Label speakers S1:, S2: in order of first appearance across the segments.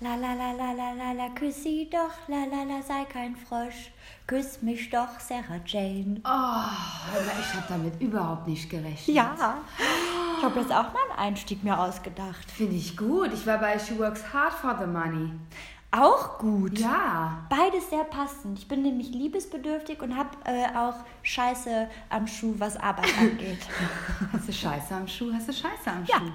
S1: La la la la la la la, küss sie doch, la la la, sei kein Frosch. Küss mich doch, Sarah Jane.
S2: Oh, ich habe damit überhaupt nicht gerechnet.
S1: Ja, ich habe jetzt auch mal einen Einstieg mir ausgedacht.
S2: Finde ich gut. Ich war bei She Works Hard for the Money.
S1: Auch gut.
S2: Ja.
S1: Beides sehr passend. Ich bin nämlich liebesbedürftig und habe äh, auch Scheiße am Schuh, was Arbeit angeht.
S2: hast du Scheiße am Schuh? Hast du Scheiße am
S1: ja.
S2: Schuh?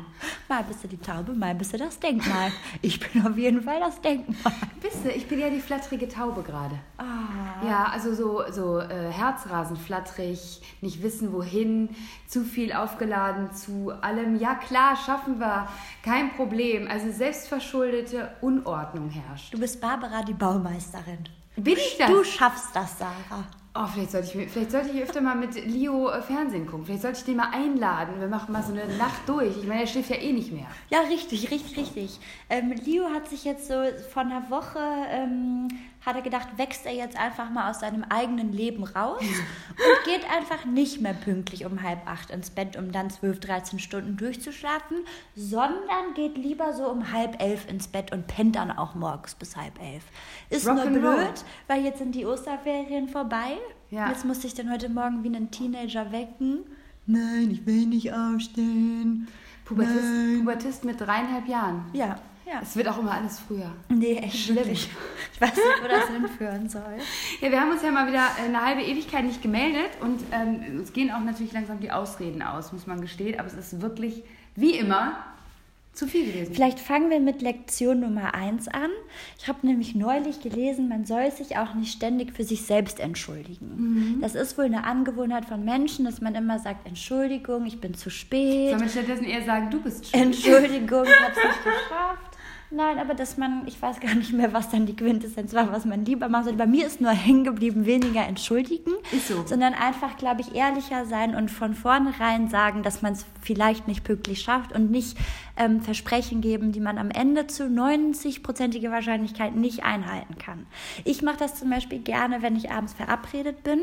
S1: Mal bist du die Taube, mal bist du das Denkmal. Ich bin auf jeden Fall das Denkmal.
S2: Bist du? Ich bin ja die flatterige Taube gerade.
S1: Ah.
S2: Ja, also so, so äh, Herzrasen flattrig, nicht wissen wohin, zu viel aufgeladen zu allem. Ja klar, schaffen wir, kein Problem. Also selbstverschuldete Unordnung herrscht.
S1: Du bist Barbara, die Baumeisterin.
S2: Bin ich das?
S1: Du schaffst das, Sarah.
S2: Oh, vielleicht sollte, ich, vielleicht sollte ich öfter mal mit Leo äh, Fernsehen gucken. Vielleicht sollte ich den mal einladen. Wir machen mal so eine Nacht durch. Ich meine, er schläft ja eh nicht mehr.
S1: Ja, richtig, richtig, richtig. Ähm, Leo hat sich jetzt so vor einer Woche ähm, hat er gedacht, wächst er jetzt einfach mal aus seinem eigenen Leben raus und geht einfach nicht mehr pünktlich um halb acht ins Bett, um dann zwölf, dreizehn Stunden durchzuschlafen, sondern geht lieber so um halb elf ins Bett und pennt dann auch morgens bis halb elf. Ist
S2: Rock
S1: nur blöd,
S2: roll.
S1: weil jetzt sind die Osterferien vorbei.
S2: Ja.
S1: Jetzt musste ich dann heute Morgen wie einen Teenager wecken. Nein, ich will nicht aufstehen.
S2: Pubertist. Pubertist mit dreieinhalb Jahren.
S1: Ja, ja.
S2: Es wird auch immer alles früher.
S1: Nee, echt wirklich. Ich weiß nicht, wo das hinführen soll.
S2: Ja, wir haben uns ja mal wieder eine halbe Ewigkeit nicht gemeldet und ähm, uns gehen auch natürlich langsam die Ausreden aus, muss man gestehen. Aber es ist wirklich, wie immer, zu viel gewesen.
S1: Vielleicht fangen wir mit Lektion Nummer 1 an. Ich habe nämlich neulich gelesen, man soll sich auch nicht ständig für sich selbst entschuldigen. Das ist wohl eine Angewohnheit von Menschen, dass man immer sagt, Entschuldigung, ich bin zu spät.
S2: Soll man stattdessen eher sagen, du bist schuld?
S1: Entschuldigung, ich habe es nicht geschafft. Nein, aber dass man, ich weiß gar nicht mehr, was dann die Quintessenz war, was man lieber machen sollte. Bei mir ist nur hängen geblieben, weniger entschuldigen,
S2: Ist so.
S1: sondern einfach, glaube ich, ehrlicher sein und von vornherein sagen, dass man es vielleicht nicht pünktlich schafft und nicht ähm, Versprechen geben, die man am Ende zu 90-prozentiger Wahrscheinlichkeit nicht einhalten kann. Ich mache das zum Beispiel gerne, wenn ich abends verabredet bin,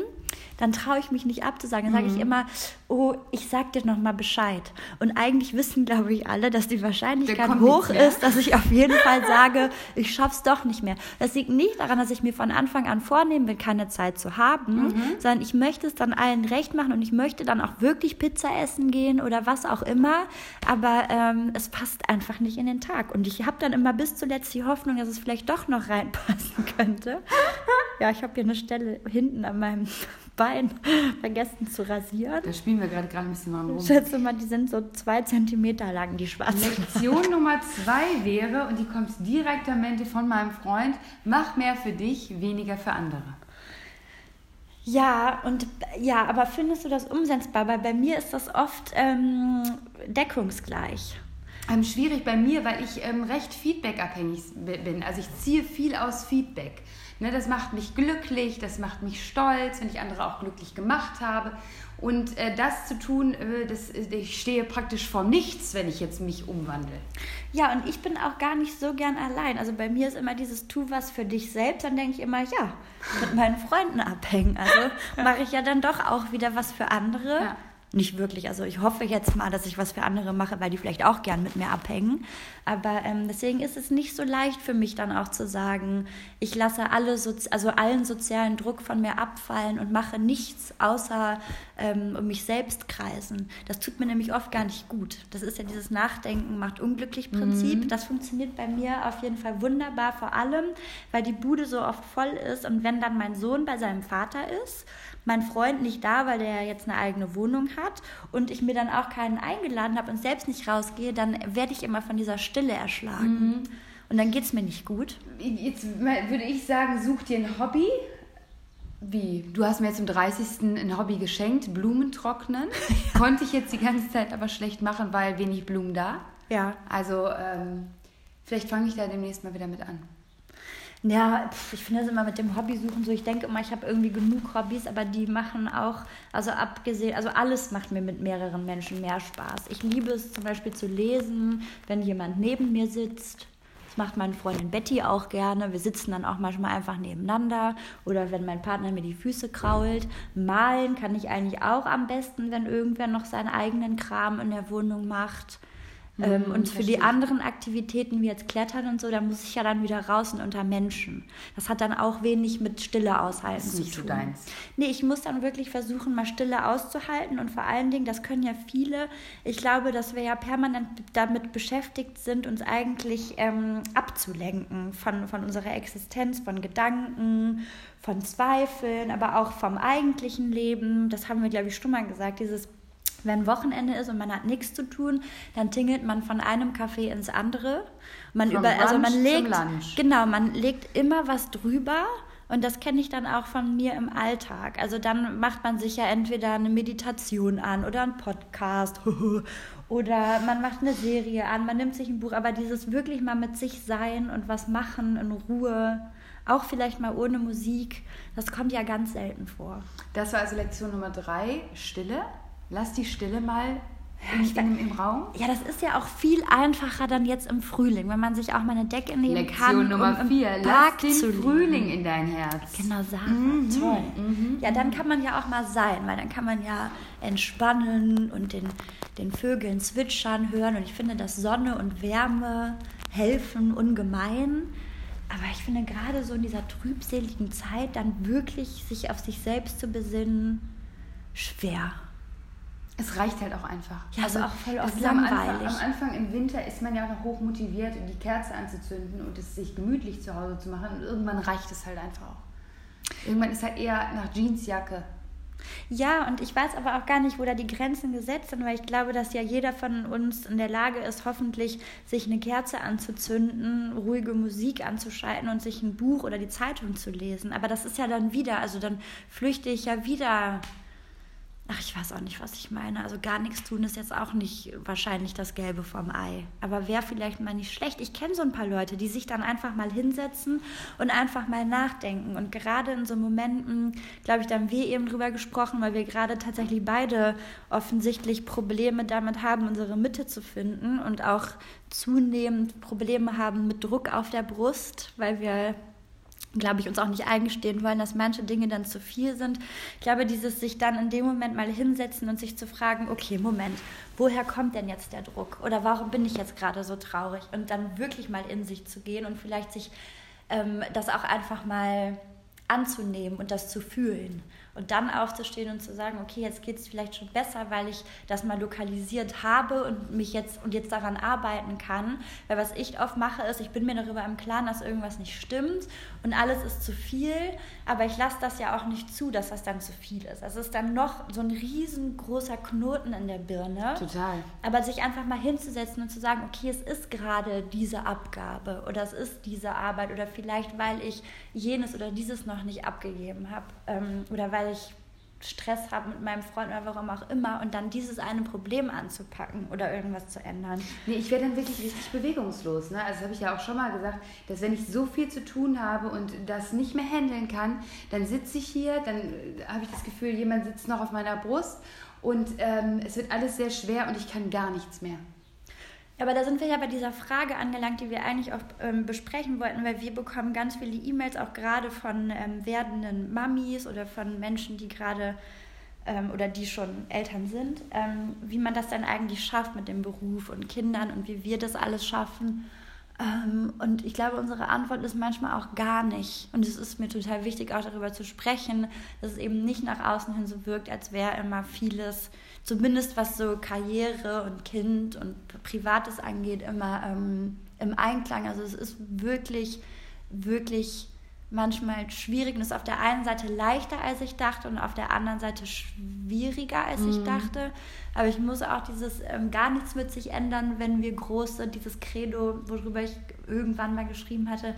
S1: dann traue ich mich nicht abzusagen. Dann sage ich immer, oh, ich sag dir noch mal Bescheid. Und eigentlich wissen, glaube ich, alle, dass die Wahrscheinlichkeit hoch ist, dass ich auf jeden Fall sage, ich schaff's doch nicht mehr. Das liegt nicht daran, dass ich mir von Anfang an vornehmen will, keine Zeit zu haben,
S2: Mhm.
S1: sondern ich möchte es dann allen recht machen und ich möchte dann auch wirklich Pizza essen gehen oder was auch immer. Aber ähm, es passt einfach nicht in den Tag. Und ich habe dann immer bis zuletzt die Hoffnung, dass es vielleicht doch noch reinpassen könnte. Ja, ich habe hier eine Stelle hinten an meinem Bein vergessen zu rasieren.
S2: Da spielen wir gerade gerade ein bisschen
S1: Ich
S2: rum.
S1: schätze mal, die sind so zwei Zentimeter lang, die schwarzen.
S2: Lektion Nummer zwei wäre, und die kommt direktamente von meinem Freund, mach mehr für dich, weniger für andere.
S1: Ja, und ja, aber findest du das umsetzbar? Weil bei mir ist das oft ähm, deckungsgleich.
S2: Ähm, schwierig bei mir, weil ich ähm, recht feedbackabhängig bin. Also ich ziehe viel aus Feedback. Ne, das macht mich glücklich, das macht mich stolz, wenn ich andere auch glücklich gemacht habe. Und äh, das zu tun, äh, das, ich stehe praktisch vor nichts, wenn ich jetzt mich umwandle.
S1: Ja, und ich bin auch gar nicht so gern allein. Also bei mir ist immer dieses Tu was für dich selbst. Dann denke ich immer, ja, mit meinen Freunden abhängen. Also mache ich ja dann doch auch wieder was für andere.
S2: Ja.
S1: Nicht wirklich. Also ich hoffe jetzt mal, dass ich was für andere mache, weil die vielleicht auch gern mit mir abhängen. Aber ähm, deswegen ist es nicht so leicht für mich dann auch zu sagen, ich lasse alle Sozi also allen sozialen Druck von mir abfallen und mache nichts außer ähm, um mich selbst kreisen. Das tut mir nämlich oft gar nicht gut. Das ist ja dieses Nachdenken macht unglücklich Prinzip. Das funktioniert bei mir auf jeden Fall wunderbar, vor allem, weil die Bude so oft voll ist und wenn dann mein Sohn bei seinem Vater ist, mein Freund nicht da, weil der jetzt eine eigene Wohnung hat und ich mir dann auch keinen eingeladen habe und selbst nicht rausgehe, dann werde ich immer von dieser Stille erschlagen. Und dann geht es mir nicht gut.
S2: Jetzt würde ich sagen, such dir ein Hobby. Wie? Du hast mir jetzt zum 30. ein Hobby geschenkt, Blumen trocknen. Konnte ich jetzt die ganze Zeit aber schlecht machen, weil wenig Blumen da.
S1: Ja.
S2: Also ähm, vielleicht fange ich da demnächst mal wieder mit an.
S1: Ja, ich finde das immer mit dem Hobby suchen so. Ich denke immer, ich habe irgendwie genug Hobbys, aber die machen auch, also abgesehen, also alles macht mir mit mehreren Menschen mehr Spaß. Ich liebe es zum Beispiel zu lesen, wenn jemand neben mir sitzt. Das macht meine Freundin Betty auch gerne. Wir sitzen dann auch manchmal einfach nebeneinander oder wenn mein Partner mir die Füße krault. Malen kann ich eigentlich auch am besten, wenn irgendwer noch seinen eigenen Kram in der Wohnung macht. Ähm, und für die anderen Aktivitäten wie jetzt Klettern und so, da muss ich ja dann wieder raus und unter Menschen. Das hat dann auch wenig mit Stille aushalten
S2: Das ist nicht
S1: zu
S2: so
S1: tun.
S2: deins.
S1: Nee, ich muss dann wirklich versuchen, mal Stille auszuhalten und vor allen Dingen, das können ja viele, ich glaube, dass wir ja permanent damit beschäftigt sind, uns eigentlich ähm, abzulenken von, von unserer Existenz, von Gedanken, von Zweifeln, aber auch vom eigentlichen Leben. Das haben wir, glaube ich, schon mal gesagt, dieses wenn Wochenende ist und man hat nichts zu tun, dann tingelt man von einem Café ins andere. Man
S2: Vom
S1: über, also man legt, genau, man legt immer was drüber. Und das kenne ich dann auch von mir im Alltag. Also dann macht man sich ja entweder eine Meditation an oder einen Podcast oder man macht eine Serie an, man nimmt sich ein Buch. Aber dieses wirklich mal mit sich sein und was machen in Ruhe, auch vielleicht mal ohne Musik, das kommt ja ganz selten vor.
S2: Das war also Lektion Nummer drei, Stille. Lass die Stille mal in, in, im Raum.
S1: Ja, das ist ja auch viel einfacher dann jetzt im Frühling, wenn man sich auch mal eine Decke nehmen
S2: Lektion
S1: kann.
S2: Nummer
S1: um
S2: vier, lass den. Frühling in dein Herz.
S1: Genau, Sarah,
S2: Mhm,
S1: toll. Ja, dann kann man ja auch mal sein, weil dann kann man ja entspannen und den, den Vögeln zwitschern hören. Und ich finde, dass Sonne und Wärme helfen ungemein. Aber ich finde gerade so in dieser trübseligen Zeit dann wirklich sich auf sich selbst zu besinnen, schwer.
S2: Es reicht halt auch einfach.
S1: Ja, ist auch voll oft
S2: ist am Anfang,
S1: langweilig.
S2: am Anfang im Winter ist man ja auch noch hoch motiviert, die Kerze anzuzünden und es sich gemütlich zu Hause zu machen. Und irgendwann reicht es halt einfach auch. Irgendwann ist halt eher nach Jeansjacke.
S1: Ja, und ich weiß aber auch gar nicht, wo da die Grenzen gesetzt sind, weil ich glaube, dass ja jeder von uns in der Lage ist, hoffentlich sich eine Kerze anzuzünden, ruhige Musik anzuschalten und sich ein Buch oder die Zeitung zu lesen. Aber das ist ja dann wieder, also dann flüchte ich ja wieder. Ach, ich weiß auch nicht, was ich meine. Also gar nichts tun ist jetzt auch nicht wahrscheinlich das Gelbe vom Ei. Aber wäre vielleicht mal nicht schlecht. Ich kenne so ein paar Leute, die sich dann einfach mal hinsetzen und einfach mal nachdenken. Und gerade in so Momenten, glaube ich, da haben wir eben drüber gesprochen, weil wir gerade tatsächlich beide offensichtlich Probleme damit haben, unsere Mitte zu finden und auch zunehmend Probleme haben mit Druck auf der Brust, weil wir glaube ich, uns auch nicht eingestehen wollen, dass manche Dinge dann zu viel sind. Ich glaube, dieses sich dann in dem Moment mal hinsetzen und sich zu fragen, okay, Moment, woher kommt denn jetzt der Druck? Oder warum bin ich jetzt gerade so traurig? Und dann wirklich mal in sich zu gehen und vielleicht sich ähm, das auch einfach mal anzunehmen und das zu fühlen. Und dann aufzustehen und zu sagen, okay, jetzt geht es vielleicht schon besser, weil ich das mal lokalisiert habe und mich jetzt und jetzt daran arbeiten kann. Weil was ich oft mache, ist, ich bin mir darüber im Klaren, dass irgendwas nicht stimmt und alles ist zu viel, aber ich lasse das ja auch nicht zu, dass das dann zu viel ist. Es ist dann noch so ein riesengroßer Knoten in der Birne.
S2: Total.
S1: Aber sich einfach mal hinzusetzen und zu sagen, okay, es ist gerade diese Abgabe oder es ist diese Arbeit oder vielleicht, weil ich jenes oder dieses noch nicht abgegeben habe ähm, oder weil ich Stress habe mit meinem Freund oder warum auch immer und dann dieses eine Problem anzupacken oder irgendwas zu ändern.
S2: Nee, ich werde dann wirklich richtig bewegungslos. Ne? Also das habe ich ja auch schon mal gesagt, dass wenn ich so viel zu tun habe und das nicht mehr handeln kann, dann sitze ich hier, dann äh, habe ich das Gefühl, jemand sitzt noch auf meiner Brust und ähm, es wird alles sehr schwer und ich kann gar nichts mehr.
S1: Aber da sind wir ja bei dieser Frage angelangt, die wir eigentlich auch ähm, besprechen wollten, weil wir bekommen ganz viele E-Mails, auch gerade von ähm, werdenden Mamis oder von Menschen, die gerade ähm, oder die schon Eltern sind, ähm, wie man das dann eigentlich schafft mit dem Beruf und Kindern und wie wir das alles schaffen. Ähm, und ich glaube, unsere Antwort ist manchmal auch gar nicht. Und es ist mir total wichtig, auch darüber zu sprechen, dass es eben nicht nach außen hin so wirkt, als wäre immer vieles, zumindest was so Karriere und Kind und Privates angeht, immer ähm, im Einklang. Also es ist wirklich, wirklich manchmal schwierig und ist auf der einen Seite leichter, als ich dachte und auf der anderen Seite schwieriger, als ich dachte. Aber ich muss auch dieses ähm, gar nichts mit sich ändern, wenn wir groß sind, dieses Credo, worüber ich irgendwann mal geschrieben hatte,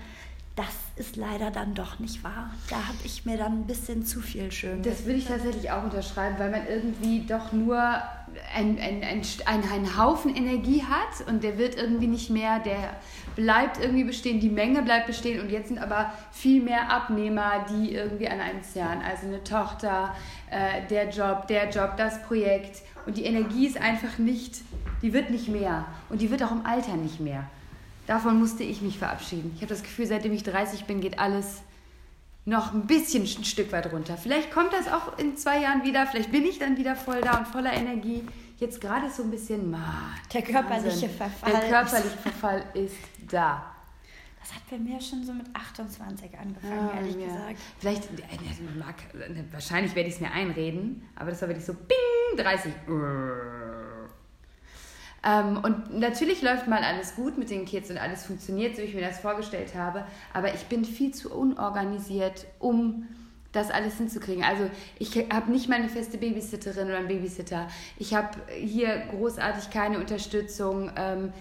S1: das ist leider dann doch nicht wahr. Da habe ich mir dann ein bisschen zu viel schön.
S2: Das würde ich tatsächlich auch unterschreiben, weil man irgendwie doch nur ein, ein, ein, ein, einen Haufen Energie hat und der wird irgendwie nicht mehr, der bleibt irgendwie bestehen, die Menge bleibt bestehen und jetzt sind aber viel mehr Abnehmer, die irgendwie an einem zerren. Also eine Tochter, äh, der Job, der Job, das Projekt und die Energie ist einfach nicht, die wird nicht mehr und die wird auch im Alter nicht mehr. Davon musste ich mich verabschieden. Ich habe das Gefühl, seitdem ich 30 bin, geht alles noch ein bisschen ein Stück weit runter. Vielleicht kommt das auch in zwei Jahren wieder, vielleicht bin ich dann wieder voll da und voller Energie. Jetzt gerade so ein bisschen, ma,
S1: der körperliche
S2: Wahnsinn.
S1: Verfall.
S2: Der körperliche Verfall ist da.
S1: Das hat bei mir schon so mit 28 angefangen,
S2: Ah,
S1: ehrlich
S2: ja.
S1: gesagt.
S2: Vielleicht, äh, mag, äh, wahrscheinlich werde ich es mir einreden, aber das war wirklich so, bing, 30. Ähm, und natürlich läuft mal alles gut mit den Kids und alles funktioniert, so wie ich mir das vorgestellt habe, aber ich bin viel zu unorganisiert, um das alles hinzukriegen. Also ich habe nicht mal eine feste Babysitterin oder einen Babysitter. Ich habe hier großartig keine Unterstützung. Ähm,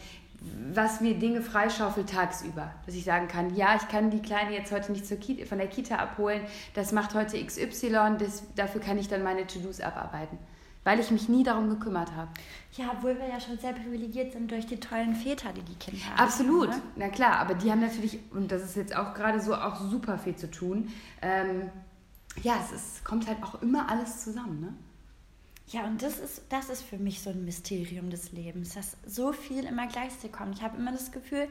S2: was mir Dinge freischaufelt tagsüber. Dass ich sagen kann, ja, ich kann die Kleine jetzt heute nicht zur Kita, von der Kita abholen, das macht heute XY, das, dafür kann ich dann meine To-Dos abarbeiten. Weil ich mich nie darum gekümmert habe.
S1: Ja, obwohl wir ja schon sehr privilegiert sind durch die tollen Väter, die die Kinder haben.
S2: Absolut,
S1: ne?
S2: na klar, aber die haben natürlich, und das ist jetzt auch gerade so, auch super viel zu tun. Ähm, ja, es ist, kommt halt auch immer alles zusammen, ne?
S1: Ja, und das ist, das ist für mich so ein Mysterium des Lebens, dass so viel immer gleichzeitig kommt. Ich habe immer das Gefühl,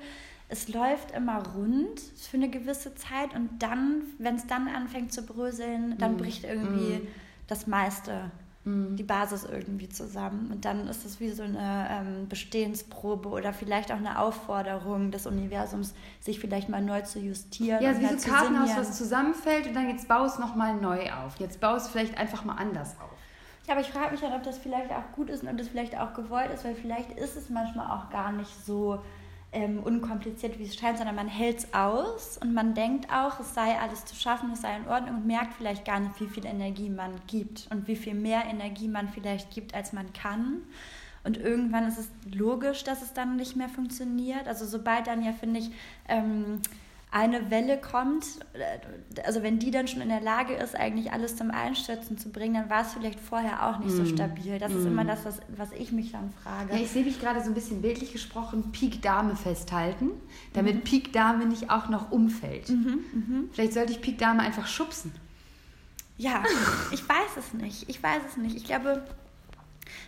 S1: es läuft immer rund für eine gewisse Zeit und dann, wenn es dann anfängt zu bröseln, dann
S2: Mm.
S1: bricht irgendwie
S2: Mm.
S1: das meiste,
S2: Mm.
S1: die Basis irgendwie zusammen. Und dann ist es wie so eine ähm, Bestehensprobe oder vielleicht auch eine Aufforderung des Universums, sich vielleicht mal neu zu justieren.
S2: Ja, wie so ein Kartenhaus,
S1: sinnieren.
S2: was zusammenfällt und dann jetzt bau es nochmal neu auf. Jetzt bau es vielleicht einfach mal anders auf.
S1: Ja, aber ich frage mich dann, ob das vielleicht auch gut ist und ob das vielleicht auch gewollt ist, weil vielleicht ist es manchmal auch gar nicht so ähm, unkompliziert, wie es scheint, sondern man hält es aus und man denkt auch, es sei alles zu schaffen, es sei in Ordnung und merkt vielleicht gar nicht, wie viel Energie man gibt und wie viel mehr Energie man vielleicht gibt, als man kann. Und irgendwann ist es logisch, dass es dann nicht mehr funktioniert. Also sobald dann ja, finde ich, ähm, eine Welle kommt, äh, also wenn die dann schon in der Lage ist, eigentlich alles zum Einstürzen zu bringen, dann war es vielleicht vorher auch nicht so
S2: Mm.
S1: stabil. Das ist
S2: Mm.
S1: immer das, was, was ich mich dann frage.
S2: Ja, ich sehe mich gerade so ein bisschen bildlich gesprochen, Peak Dame festhalten, damit
S1: Mhm.
S2: Peak Dame nicht auch noch umfällt. Vielleicht sollte ich Peak Dame einfach schubsen.
S1: Ja, ich weiß es nicht. Ich weiß es nicht. Ich glaube,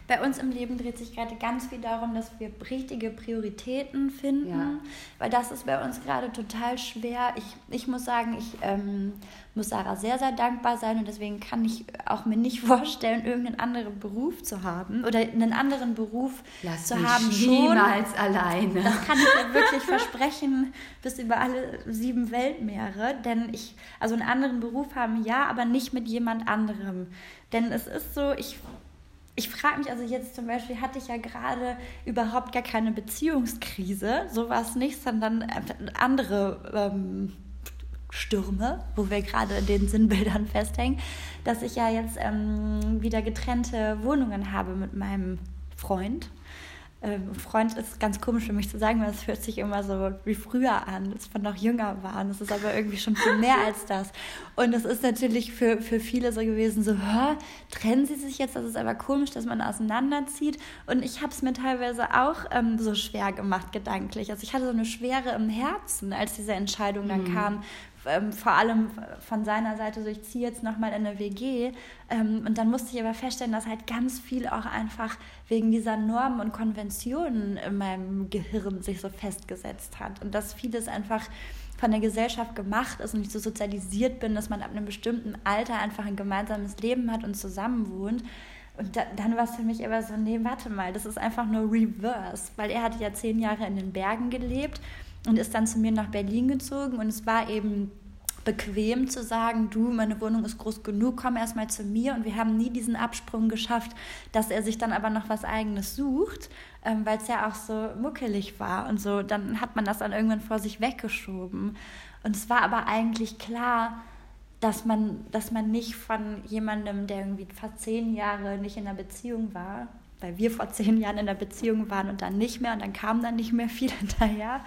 S1: bei uns im Leben dreht sich gerade ganz viel darum, dass wir richtige Prioritäten finden,
S2: Ja.
S1: weil das ist bei uns gerade total schwer. Ich, ich muss sagen, ich ähm, muss Sarah sehr, sehr dankbar sein und deswegen kann ich auch mir nicht vorstellen, irgendeinen anderen Beruf zu haben oder einen anderen Beruf
S2: Lass
S1: zu
S2: mich
S1: haben
S2: niemals alleine.
S1: Das kann ich mir wirklich versprechen, bis über alle sieben Weltmeere. Denn ich, also einen anderen Beruf haben, ja, aber nicht mit jemand anderem. Denn es ist so, ich, ich frage mich, also jetzt zum Beispiel hatte ich ja gerade überhaupt gar keine Beziehungskrise, sowas nicht, sondern einfach andere ähm, Stürme, wo wir gerade in den Sinnbildern festhängen, dass ich ja jetzt ähm, wieder getrennte Wohnungen habe mit meinem Freund. Ähm, Freund ist ganz komisch für mich zu sagen, weil es hört sich immer so wie früher an, als wir noch jünger waren. Es ist aber irgendwie schon viel mehr als das. Und es ist natürlich für, für viele so gewesen, so, hä, trennen sie sich jetzt? Das ist aber komisch, dass man auseinanderzieht. Und ich habe es mir teilweise auch ähm, so schwer gemacht, gedanklich. Also ich hatte so eine Schwere im Herzen, als diese Entscheidung dann
S2: Mhm.
S1: kam, ähm, vor allem von seiner Seite so, ich ziehe jetzt nochmal in eine WG. Ähm, und dann musste ich aber feststellen, dass halt ganz viel auch einfach wegen dieser Normen und Konventionen in meinem Gehirn sich so festgesetzt hat. Und dass vieles einfach von der Gesellschaft gemacht ist und ich so sozialisiert bin, dass man ab einem bestimmten Alter einfach ein gemeinsames Leben hat und zusammenwohnt. Und da, dann war es für mich aber so, nee, warte mal, das ist einfach nur Reverse, weil er hat ja zehn Jahre in den Bergen gelebt und ist dann zu mir nach Berlin gezogen und es war eben bequem zu sagen, du, meine Wohnung ist groß genug, komm erstmal zu mir. Und wir haben nie diesen Absprung geschafft, dass er sich dann aber noch was eigenes sucht, ähm, weil es ja auch so muckelig war und so. Dann hat man das dann irgendwann vor sich weggeschoben. Und es war aber eigentlich klar, dass man, dass man nicht von jemandem, der irgendwie fast zehn Jahre nicht in einer Beziehung war, weil wir vor zehn Jahren in der Beziehung waren und dann nicht mehr und dann kam dann nicht mehr viel hinterher,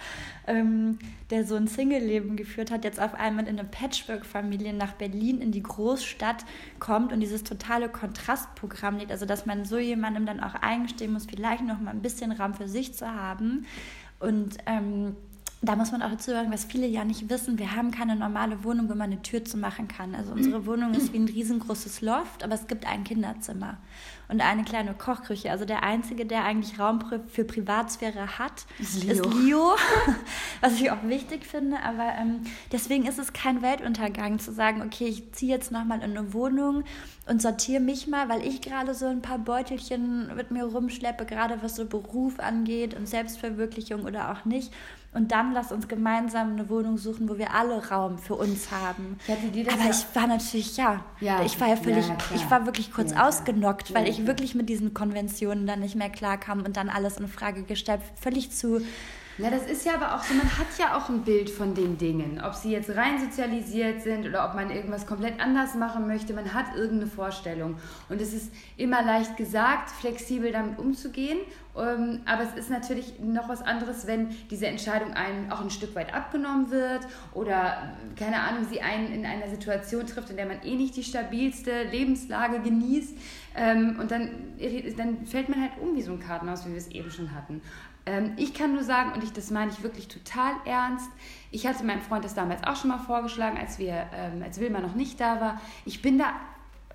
S1: ähm, der so ein Single-Leben geführt hat, jetzt auf einmal in eine Patchwork-Familie nach Berlin in die Großstadt kommt und dieses totale Kontrastprogramm liegt, also dass man so jemandem dann auch eingestehen muss, vielleicht noch mal ein bisschen Raum für sich zu haben. Und ähm, da muss man auch dazu sagen, was viele ja nicht wissen, wir haben keine normale Wohnung, wo man eine Tür zu machen kann. Also unsere Wohnung ist wie ein riesengroßes Loft, aber es gibt ein Kinderzimmer und eine kleine Kochküche. Also der Einzige, der eigentlich Raum für Privatsphäre hat, ist Leo. Ist Leo was ich auch wichtig finde. Aber ähm, deswegen ist es kein Weltuntergang zu sagen, okay, ich ziehe jetzt nochmal in eine Wohnung und sortiere mich mal, weil ich gerade so ein paar Beutelchen mit mir rumschleppe, gerade was so Beruf angeht und Selbstverwirklichung oder auch nicht. Und dann lass uns gemeinsam eine Wohnung suchen, wo wir alle Raum für uns haben. Aber ich war natürlich, ja, ja. ich war ja völlig, ja, ich war wirklich kurz ja, ausgenockt, weil ich wirklich mit diesen Konventionen dann nicht mehr klarkam und dann alles in Frage gestellt, völlig zu
S2: na, das ist ja aber auch so, man hat ja auch ein Bild von den Dingen. Ob sie jetzt rein sozialisiert sind oder ob man irgendwas komplett anders machen möchte, man hat irgendeine Vorstellung. Und es ist immer leicht gesagt, flexibel damit umzugehen. Ähm, aber es ist natürlich noch was anderes, wenn diese Entscheidung einem auch ein Stück weit abgenommen wird oder, keine Ahnung, sie einen in einer Situation trifft, in der man eh nicht die stabilste Lebenslage genießt. Ähm, und dann, dann fällt man halt um wie so ein Kartenhaus, wie wir es eben schon hatten. Ähm, ich kann nur sagen, und ich, das meine ich wirklich total ernst, ich hatte meinem Freund das damals auch schon mal vorgeschlagen, als, wir, ähm, als Wilma noch nicht da war. Ich bin da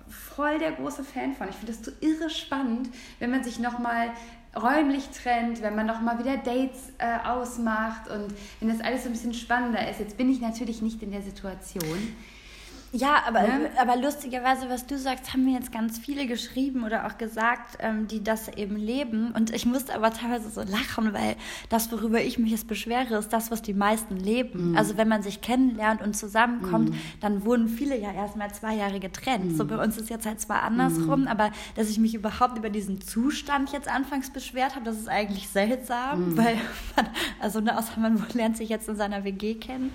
S2: voll der große Fan von. Ich finde das so irre spannend, wenn man sich nochmal räumlich trennt, wenn man nochmal wieder Dates äh, ausmacht und wenn das alles so ein bisschen spannender ist. Jetzt bin ich natürlich nicht in der Situation.
S1: Ja, aber, ne? aber lustigerweise, was du sagst, haben mir jetzt ganz viele geschrieben oder auch gesagt, ähm, die das eben leben. Und ich musste aber teilweise so lachen, weil das, worüber ich mich jetzt beschwere, ist das, was die meisten leben. Mhm. Also wenn man sich kennenlernt und zusammenkommt, mhm. dann wurden viele ja erstmal zwei Jahre getrennt. Mhm. So bei uns ist jetzt halt zwar andersrum, mhm. aber dass ich mich überhaupt über diesen Zustand jetzt anfangs beschwert habe, das ist eigentlich seltsam, mhm. weil man, also ne, außer man lernt sich jetzt in seiner WG kennen.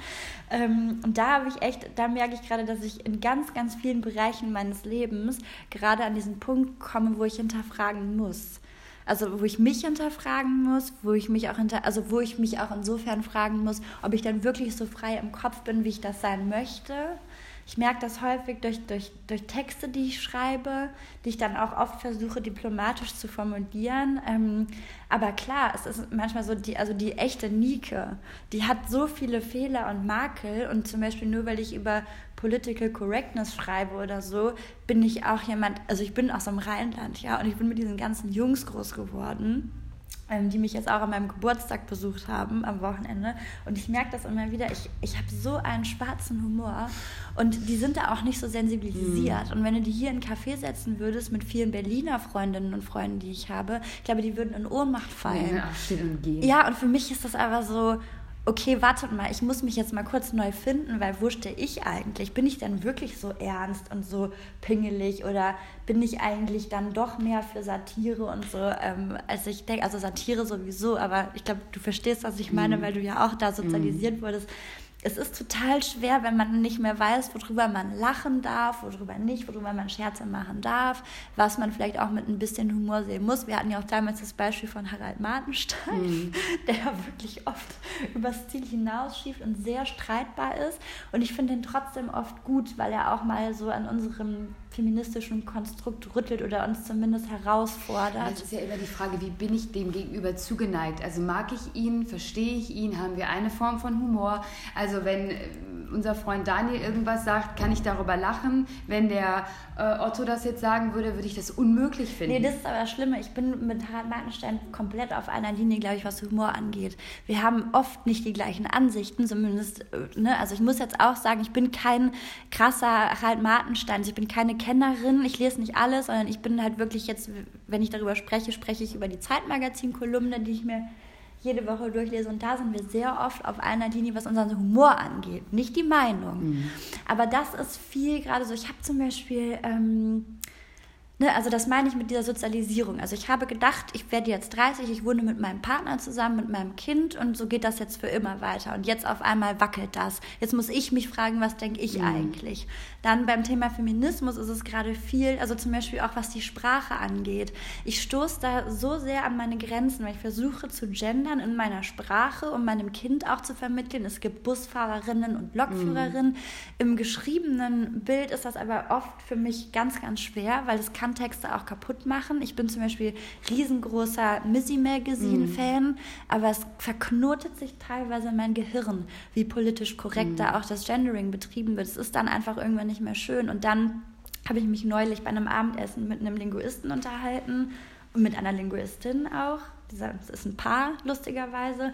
S1: Ähm, und da habe ich echt, da merke ich gerade, dass ich in ganz, ganz vielen Bereichen meines Lebens gerade an diesen Punkt komme, wo ich hinterfragen muss. Also wo ich mich hinterfragen muss, wo ich mich auch hinter, also wo ich mich auch insofern fragen muss, ob ich dann wirklich so frei im Kopf bin, wie ich das sein möchte ich merke das häufig durch, durch, durch Texte, die ich schreibe, die ich dann auch oft versuche, diplomatisch zu formulieren. Ähm, aber klar, es ist manchmal so, die, also die echte Nike, die hat so viele Fehler und Makel. Und zum Beispiel nur, weil ich über Political Correctness schreibe oder so, bin ich auch jemand, also ich bin aus dem Rheinland, ja, und ich bin mit diesen ganzen Jungs groß geworden die mich jetzt auch an meinem Geburtstag besucht haben am Wochenende. Und ich merke das immer wieder, ich, ich habe so einen schwarzen Humor und die sind da auch nicht so sensibilisiert. Mhm. Und wenn du die hier in einen Café setzen würdest mit vielen Berliner Freundinnen und Freunden, die ich habe, ich glaube, die würden in Ohnmacht fallen. Ja, und gehen. ja, und für mich ist das einfach so, okay, wartet mal, ich muss mich jetzt mal kurz neu finden, weil wo stehe ich eigentlich? Bin ich dann wirklich so ernst und so pingelig oder bin ich eigentlich dann doch mehr für Satire und so, ähm, als ich denke, also Satire sowieso, aber ich glaube, du verstehst, was ich meine, mm. weil du ja auch da sozialisiert mm. wurdest es ist total schwer, wenn man nicht mehr weiß, worüber man lachen darf, worüber nicht, worüber man Scherze machen darf, was man vielleicht auch mit ein bisschen Humor sehen muss. Wir hatten ja auch damals das Beispiel von Harald Martenstein, mhm. der ja wirklich oft übers Ziel hinausschiebt und sehr streitbar ist. Und ich finde ihn trotzdem oft gut, weil er auch mal so an unserem feministischen Konstrukt rüttelt oder uns zumindest herausfordert.
S2: Das ist ja immer die Frage, wie bin ich dem gegenüber zugeneigt? Also mag ich ihn, verstehe ich ihn, haben wir eine Form von Humor? Also wenn unser Freund Daniel irgendwas sagt, kann ich darüber lachen. Wenn der äh, Otto das jetzt sagen würde, würde ich das unmöglich finden.
S1: Nee, das ist aber das Schlimme. Ich bin mit Harald Martenstein komplett auf einer Linie, glaube ich, was Humor angeht. Wir haben oft nicht die gleichen Ansichten, zumindest, äh, ne? also ich muss jetzt auch sagen, ich bin kein krasser Harald Martenstein, ich bin keine Kennerin, ich lese nicht alles, sondern ich bin halt wirklich jetzt, wenn ich darüber spreche, spreche ich über die Zeitmagazin-Kolumne, die ich mir jede Woche durchlese. Und da sind wir sehr oft auf einer Linie, was unseren Humor angeht, nicht die Meinung. Mhm. Aber das ist viel gerade so. Ich habe zum Beispiel. Ähm, Ne, also das meine ich mit dieser Sozialisierung. Also ich habe gedacht, ich werde jetzt 30, ich wohne mit meinem Partner zusammen, mit meinem Kind und so geht das jetzt für immer weiter. Und jetzt auf einmal wackelt das. Jetzt muss ich mich fragen, was denke ich mhm. eigentlich? Dann beim Thema Feminismus ist es gerade viel, also zum Beispiel auch was die Sprache angeht. Ich stoße da so sehr an meine Grenzen, weil ich versuche zu gendern in meiner Sprache, um meinem Kind auch zu vermitteln. Es gibt Busfahrerinnen und Lokführerinnen. Mhm. Im geschriebenen Bild ist das aber oft für mich ganz, ganz schwer, weil es kann kann Texte auch kaputt machen. Ich bin zum Beispiel riesengroßer Missy Magazine-Fan, mm. aber es verknotet sich teilweise in mein Gehirn, wie politisch korrekt mm. da auch das Gendering betrieben wird. Es ist dann einfach irgendwann nicht mehr schön. Und dann habe ich mich neulich bei einem Abendessen mit einem Linguisten unterhalten und mit einer Linguistin auch. Das ist ein Paar, lustigerweise.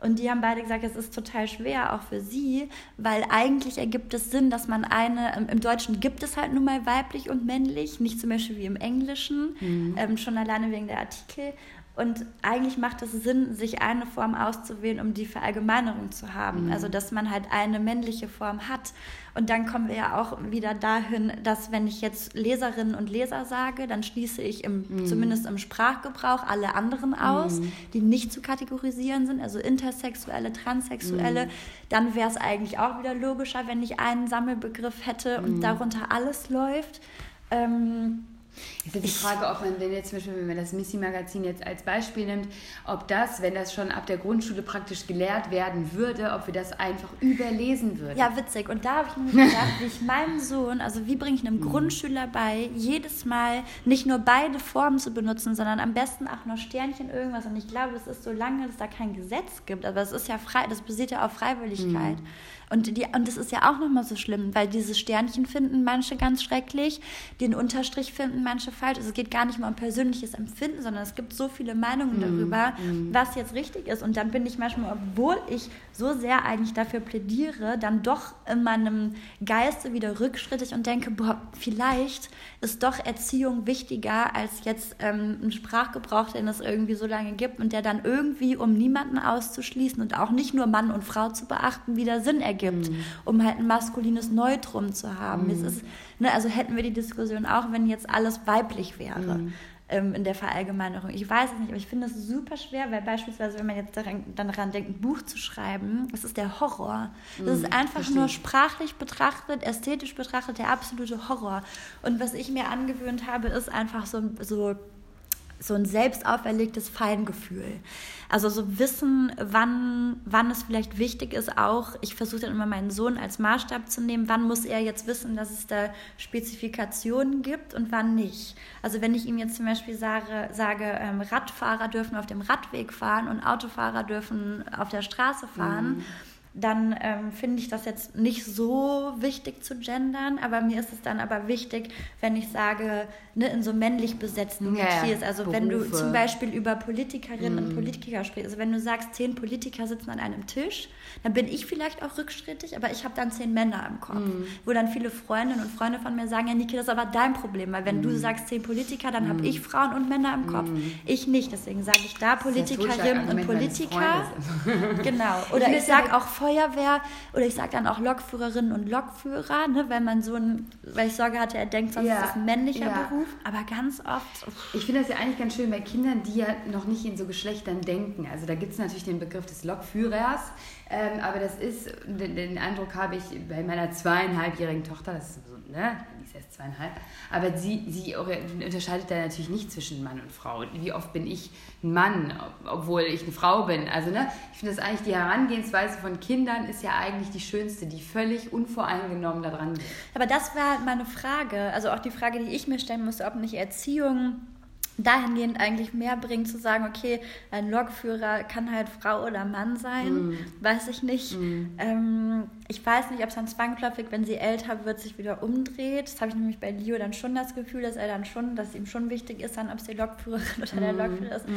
S1: Und die haben beide gesagt, es ist total schwer, auch für sie, weil eigentlich ergibt es Sinn, dass man eine, im Deutschen gibt es halt nun mal weiblich und männlich, nicht zum Beispiel wie im Englischen, mhm. ähm, schon alleine wegen der Artikel. Und eigentlich macht es Sinn, sich eine Form auszuwählen, um die Verallgemeinerung zu haben. Mhm. Also, dass man halt eine männliche Form hat. Und dann kommen wir ja auch wieder dahin, dass wenn ich jetzt Leserinnen und Leser sage, dann schließe ich im, mhm. zumindest im Sprachgebrauch alle anderen aus, mhm. die nicht zu kategorisieren sind, also Intersexuelle, Transsexuelle. Mhm. Dann wäre es eigentlich auch wieder logischer, wenn ich einen Sammelbegriff hätte und mhm. darunter alles läuft. Ähm,
S2: Ist die Frage, ob man, wenn jetzt zum Beispiel, wenn man das Missy-Magazin jetzt als Beispiel nimmt, ob das, wenn das schon ab der Grundschule praktisch gelehrt werden würde, ob wir das einfach überlesen würden.
S1: Ja, witzig. Und da habe ich mir gedacht, wie ich meinem Sohn, also wie bringe ich einem mhm. Grundschüler bei, jedes Mal nicht nur beide Formen zu benutzen, sondern am besten auch noch Sternchen irgendwas. Und ich glaube, es ist so lange, dass da kein Gesetz gibt, aber es ist ja frei, das basiert ja auf Freiwilligkeit. Mhm. Und, die, und das ist ja auch nochmal so schlimm, weil dieses Sternchen finden manche ganz schrecklich, den Unterstrich finden manche falsch. Also es geht gar nicht mal um persönliches Empfinden, sondern es gibt so viele Meinungen mm, darüber, mm. was jetzt richtig ist. Und dann bin ich manchmal, obwohl ich so sehr eigentlich dafür plädiere, dann doch in meinem Geiste wieder rückschrittig und denke, boah, vielleicht ist doch Erziehung wichtiger als jetzt ähm, ein Sprachgebrauch, den es irgendwie so lange gibt und der dann irgendwie, um niemanden auszuschließen und auch nicht nur Mann und Frau zu beachten, wieder Sinn ergibt ergibt, mhm. um halt ein maskulines Neutrum zu haben. Mhm. Ist, ne, also hätten wir die Diskussion auch, wenn jetzt alles weiblich wäre. Mhm. Ähm, in der Verallgemeinerung. Ich weiß es nicht, aber ich finde es super schwer, weil beispielsweise, wenn man jetzt daran, daran denkt, ein Buch zu schreiben, das ist der Horror. Das ist mhm, einfach verstehe. nur sprachlich betrachtet, ästhetisch betrachtet der absolute Horror. Und was ich mir angewöhnt habe, ist einfach so, so so ein selbst auferlegtes Feingefühl. Also so wissen, wann, wann es vielleicht wichtig ist, auch, ich versuche dann immer meinen Sohn als Maßstab zu nehmen, wann muss er jetzt wissen, dass es da Spezifikationen gibt und wann nicht. Also wenn ich ihm jetzt zum Beispiel sage, sage ähm, Radfahrer dürfen auf dem Radweg fahren und Autofahrer dürfen auf der Straße fahren, mhm dann ähm, finde ich das jetzt nicht so wichtig zu gendern, aber mir ist es dann aber wichtig, wenn ich sage, ne, in so männlich besetzten ja, Metiers, also Berufe. wenn du zum Beispiel über Politikerinnen mm. und Politiker sprichst, also wenn du sagst, zehn Politiker sitzen an einem Tisch, dann bin ich vielleicht auch rückschrittig, aber ich habe dann zehn Männer im Kopf, mm. wo dann viele Freundinnen und Freunde von mir sagen, ja Niki, das ist aber dein Problem, weil wenn mm. du sagst zehn Politiker, dann habe ich Frauen und Männer im Kopf, ich nicht, deswegen sage ich da Politikerinnen und Politiker, genau, oder ich, ich sage auch Feuerwehr oder ich sage dann auch Lokführerinnen und Lokführer, ne, wenn man so ein, weil ich Sorge hatte, er denkt, sonst ja. ist es ein männlicher ja. Beruf, aber ganz oft.
S2: Ich finde das ja eigentlich ganz schön bei Kindern, die ja noch nicht in so Geschlechtern denken. Also da gibt es natürlich den Begriff des Lokführers, ähm, aber das ist, den, den Eindruck habe ich bei meiner zweieinhalbjährigen Tochter, das ist so, ne, erst zweieinhalb. Aber sie, sie unterscheidet da natürlich nicht zwischen Mann und Frau. Wie oft bin ich ein Mann, obwohl ich eine Frau bin? Also, ne, ich finde das eigentlich, die Herangehensweise von Kindern ist ja eigentlich die schönste, die völlig unvoreingenommen daran geht.
S1: Aber das war meine Frage, also auch die Frage, die ich mir stellen musste, ob nicht Erziehung dahingehend eigentlich mehr bringt, zu sagen, okay, ein Lokführer kann halt Frau oder Mann sein, mm. weiß ich nicht. Mm. Ähm, ich weiß nicht, ob es dann zwangsläufig, wenn sie älter wird, sich wieder umdreht. Das habe ich nämlich bei Leo dann schon das Gefühl, dass er dann schon, dass ihm schon wichtig ist, dann ob es die Lokführerin oder mm. der Lokführer ist. Mm.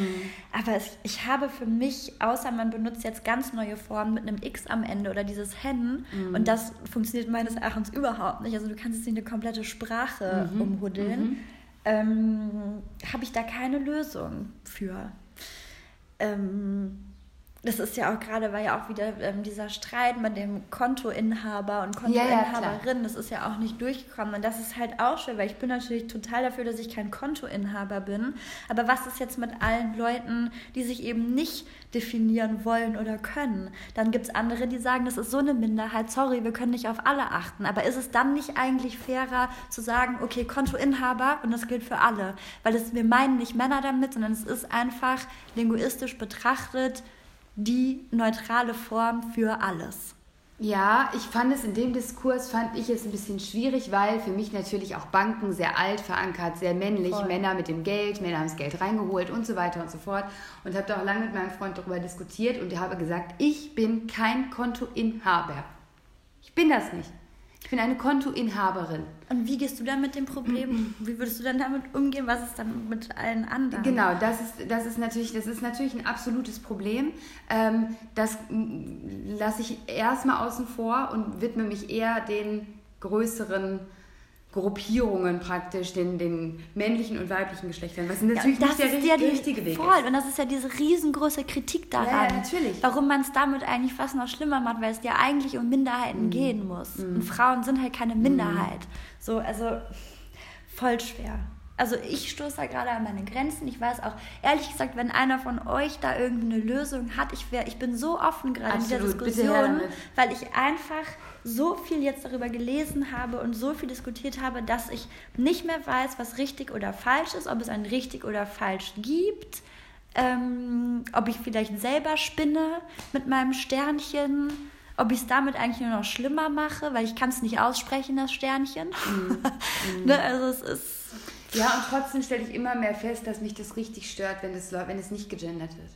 S1: Aber es, ich habe für mich, außer man benutzt jetzt ganz neue Formen mit einem X am Ende oder dieses Hen, mm. und das funktioniert meines Erachtens überhaupt nicht. Also du kannst jetzt nicht eine komplette Sprache -hmm. umhuddeln. -hmm ähm, habe ich da keine Lösung für. Ähm, das ist ja auch gerade, war ja auch wieder ähm, dieser Streit mit dem Kontoinhaber und Kontoinhaberin, ja, ja, das ist ja auch nicht durchgekommen. Und das ist halt auch schön, weil ich bin natürlich total dafür, dass ich kein Kontoinhaber bin. Aber was ist jetzt mit allen Leuten, die sich eben nicht definieren wollen oder können? Dann gibt es andere, die sagen, das ist so eine Minderheit, sorry, wir können nicht auf alle achten. Aber ist es dann nicht eigentlich fairer zu sagen, okay, Kontoinhaber und das gilt für alle? Weil es, wir meinen nicht Männer damit, sondern es ist einfach linguistisch betrachtet, die neutrale Form für alles.
S2: Ja, ich fand es in dem Diskurs, fand ich es ein bisschen schwierig, weil für mich natürlich auch Banken sehr alt verankert, sehr männlich, Voll. Männer mit dem Geld, Männer haben das Geld reingeholt und so weiter und so fort. Und habe da auch lange mit meinem Freund darüber diskutiert und ich habe gesagt, ich bin kein Kontoinhaber. Ich bin das nicht. Ich bin eine Kontoinhaberin.
S1: Und wie gehst du dann mit dem Problem? Wie würdest du dann damit umgehen? Was ist dann mit allen anderen?
S2: Genau, das ist, das ist, natürlich, das ist natürlich ein absolutes Problem. Ähm, das lasse ich erstmal außen vor und widme mich eher den größeren Gruppierungen praktisch, den, den männlichen und weiblichen Geschlechtern, was natürlich ja, nicht der
S1: richtig, ja die, richtige Weg voll. ist. Und das ist ja diese riesengroße Kritik daran.
S2: Ja, natürlich.
S1: Warum man es damit eigentlich fast noch schlimmer macht, weil es ja eigentlich um Minderheiten mm. gehen muss. Mm. Und Frauen sind halt keine Minderheit. Mm. So, also voll schwer. Also ich stoße da gerade an meine Grenzen. Ich weiß auch, ehrlich gesagt, wenn einer von euch da irgendwie eine Lösung hat, ich, wär, ich bin so offen gerade in dieser Diskussion, weil ich einfach so viel jetzt darüber gelesen habe und so viel diskutiert habe, dass ich nicht mehr weiß, was richtig oder falsch ist, ob es ein richtig oder falsch gibt, ähm, ob ich vielleicht selber spinne mit meinem Sternchen, ob ich es damit eigentlich nur noch schlimmer mache, weil ich kann es nicht aussprechen, das Sternchen. Mm. ne, also es ist
S2: ja, und trotzdem stelle ich immer mehr fest, dass mich das richtig stört, wenn, das, wenn es nicht gegendert wird.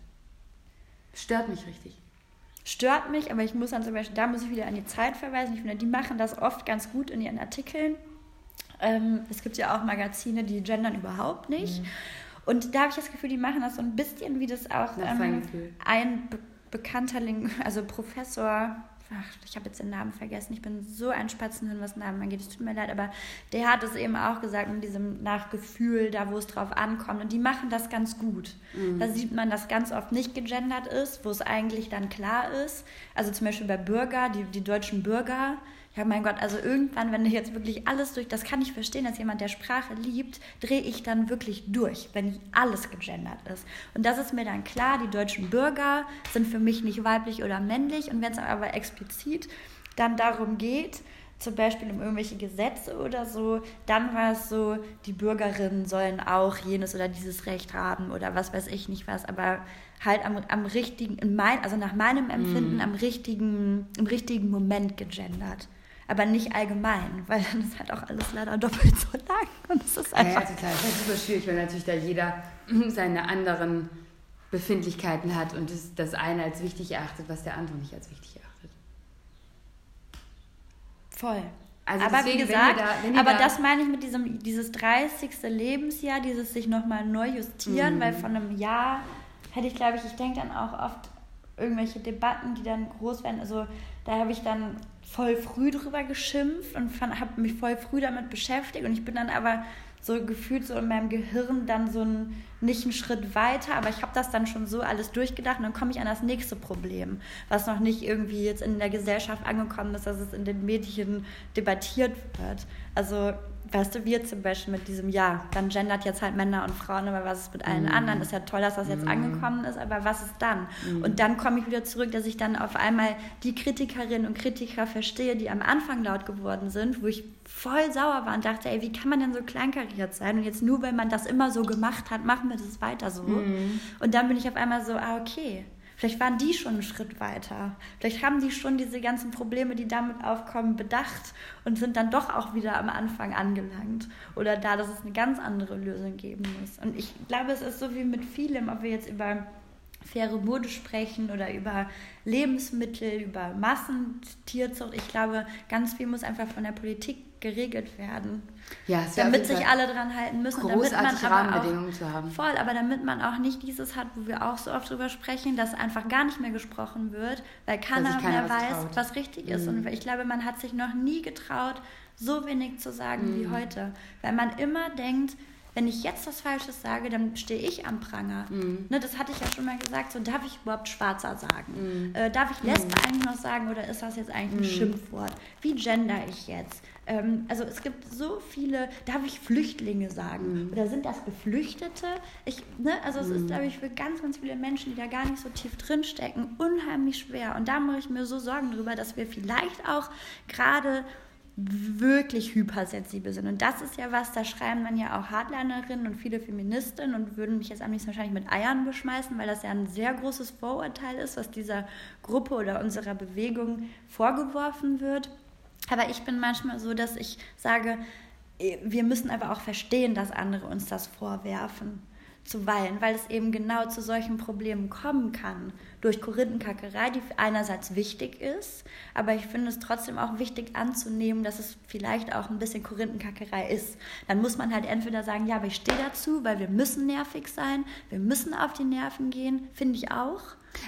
S2: Stört mich richtig.
S1: Stört mich, aber ich muss dann zum Beispiel, da muss ich wieder an die Zeit verweisen. Ich finde, die machen das oft ganz gut in ihren Artikeln. Ähm, es gibt ja auch Magazine, die gendern überhaupt nicht. Mhm. Und da habe ich das Gefühl, die machen das so ein bisschen, wie das auch ähm, ein Be bekannter, also Professor ach, ich habe jetzt den Namen vergessen, ich bin so ein Spatzenhirn, was Namen angeht, es tut mir leid, aber der hat es eben auch gesagt, mit diesem Nachgefühl, da wo es drauf ankommt. Und die machen das ganz gut. Mhm. Da sieht man, dass ganz oft nicht gegendert ist, wo es eigentlich dann klar ist. Also zum Beispiel bei Bürger, die, die deutschen Bürger, ja, mein Gott, also irgendwann, wenn du jetzt wirklich alles durch, das kann ich verstehen, dass jemand, der Sprache liebt, drehe ich dann wirklich durch, wenn alles gegendert ist. Und das ist mir dann klar, die deutschen Bürger sind für mich nicht weiblich oder männlich. Und wenn es aber explizit dann darum geht, zum Beispiel um irgendwelche Gesetze oder so, dann war es so, die Bürgerinnen sollen auch jenes oder dieses Recht haben oder was weiß ich nicht was, aber halt am, am richtigen, in mein, also nach meinem Empfinden mm. am richtigen, im richtigen Moment gegendert aber nicht allgemein, weil dann ist halt auch alles leider doppelt so lang. Und es ist einfach
S2: ja, ja, total. Das ist super schwierig, weil natürlich da jeder seine anderen Befindlichkeiten hat und das, das eine als wichtig erachtet, was der andere nicht als wichtig erachtet.
S1: Voll. Also aber deswegen, wie gesagt, da, aber da das meine ich mit diesem dieses 30. Lebensjahr, dieses sich nochmal neu justieren, mhm. weil von einem Jahr hätte ich, glaube ich, ich denke dann auch oft irgendwelche Debatten, die dann groß werden. Also da habe ich dann voll früh drüber geschimpft und habe mich voll früh damit beschäftigt und ich bin dann aber so gefühlt so in meinem Gehirn dann so ein, nicht einen Schritt weiter, aber ich habe das dann schon so alles durchgedacht und dann komme ich an das nächste Problem, was noch nicht irgendwie jetzt in der Gesellschaft angekommen ist, dass es in den Medien debattiert wird. Also weißt du, wir zum Beispiel mit diesem Ja, dann gendert jetzt halt Männer und Frauen, aber was ist mit allen mm. anderen? Ist ja toll, dass das jetzt mm. angekommen ist, aber was ist dann? Mm. Und dann komme ich wieder zurück, dass ich dann auf einmal die Kritikerinnen und Kritiker verstehe, die am Anfang laut geworden sind, wo ich voll sauer war und dachte, ey, wie kann man denn so kleinkariert sein? Und jetzt nur, weil man das immer so gemacht hat, machen wir das weiter so. Mm. Und dann bin ich auf einmal so, ah, okay Vielleicht waren die schon einen Schritt weiter. Vielleicht haben die schon diese ganzen Probleme, die damit aufkommen, bedacht und sind dann doch auch wieder am Anfang angelangt. Oder da, dass es eine ganz andere Lösung geben muss. Und ich glaube, es ist so wie mit vielem, ob wir jetzt über faire Mode sprechen oder über Lebensmittel, über Massentierzucht. Ich glaube, ganz viel muss einfach von der Politik geregelt werden. Ja, damit sich alle dran halten müssen. Damit man aber auch, zu haben. Voll, aber damit man auch nicht dieses hat, wo wir auch so oft drüber sprechen, dass einfach gar nicht mehr gesprochen wird, weil keiner, keiner mehr weiß, traut. was richtig ist. Mhm. Und ich glaube, man hat sich noch nie getraut, so wenig zu sagen mhm. wie heute. Weil man immer denkt, wenn ich jetzt was Falsches sage, dann stehe ich am Pranger. Mhm. Ne, das hatte ich ja schon mal gesagt. So, darf ich überhaupt Schwarzer sagen? Mhm. Äh, darf ich Lesbe mhm. eigentlich noch sagen oder ist das jetzt eigentlich ein mhm. Schimpfwort? Wie gender ich jetzt? Ähm, also es gibt so viele, darf ich Flüchtlinge sagen? Mhm. Oder sind das Geflüchtete? Ich, ne, also es ist, mhm. glaube ich, für ganz, ganz viele Menschen, die da gar nicht so tief drin stecken, unheimlich schwer. Und da mache ich mir so Sorgen drüber, dass wir vielleicht auch gerade wirklich hypersensibel sind. Und das ist ja was, da schreiben dann ja auch Hardlinerinnen und viele Feministinnen und würden mich jetzt am liebsten wahrscheinlich mit Eiern beschmeißen, weil das ja ein sehr großes Vorurteil ist, was dieser Gruppe oder unserer Bewegung vorgeworfen wird. Aber ich bin manchmal so, dass ich sage, wir müssen aber auch verstehen, dass andere uns das vorwerfen zuweilen, weil es eben genau zu solchen Problemen kommen kann. Durch Korinthenkackerei, die einerseits wichtig ist, aber ich finde es trotzdem auch wichtig anzunehmen, dass es vielleicht auch ein bisschen Korinthenkackerei ist. Dann muss man halt entweder sagen, ja, aber ich stehe dazu, weil wir müssen nervig sein, wir müssen auf die Nerven gehen, finde ich auch.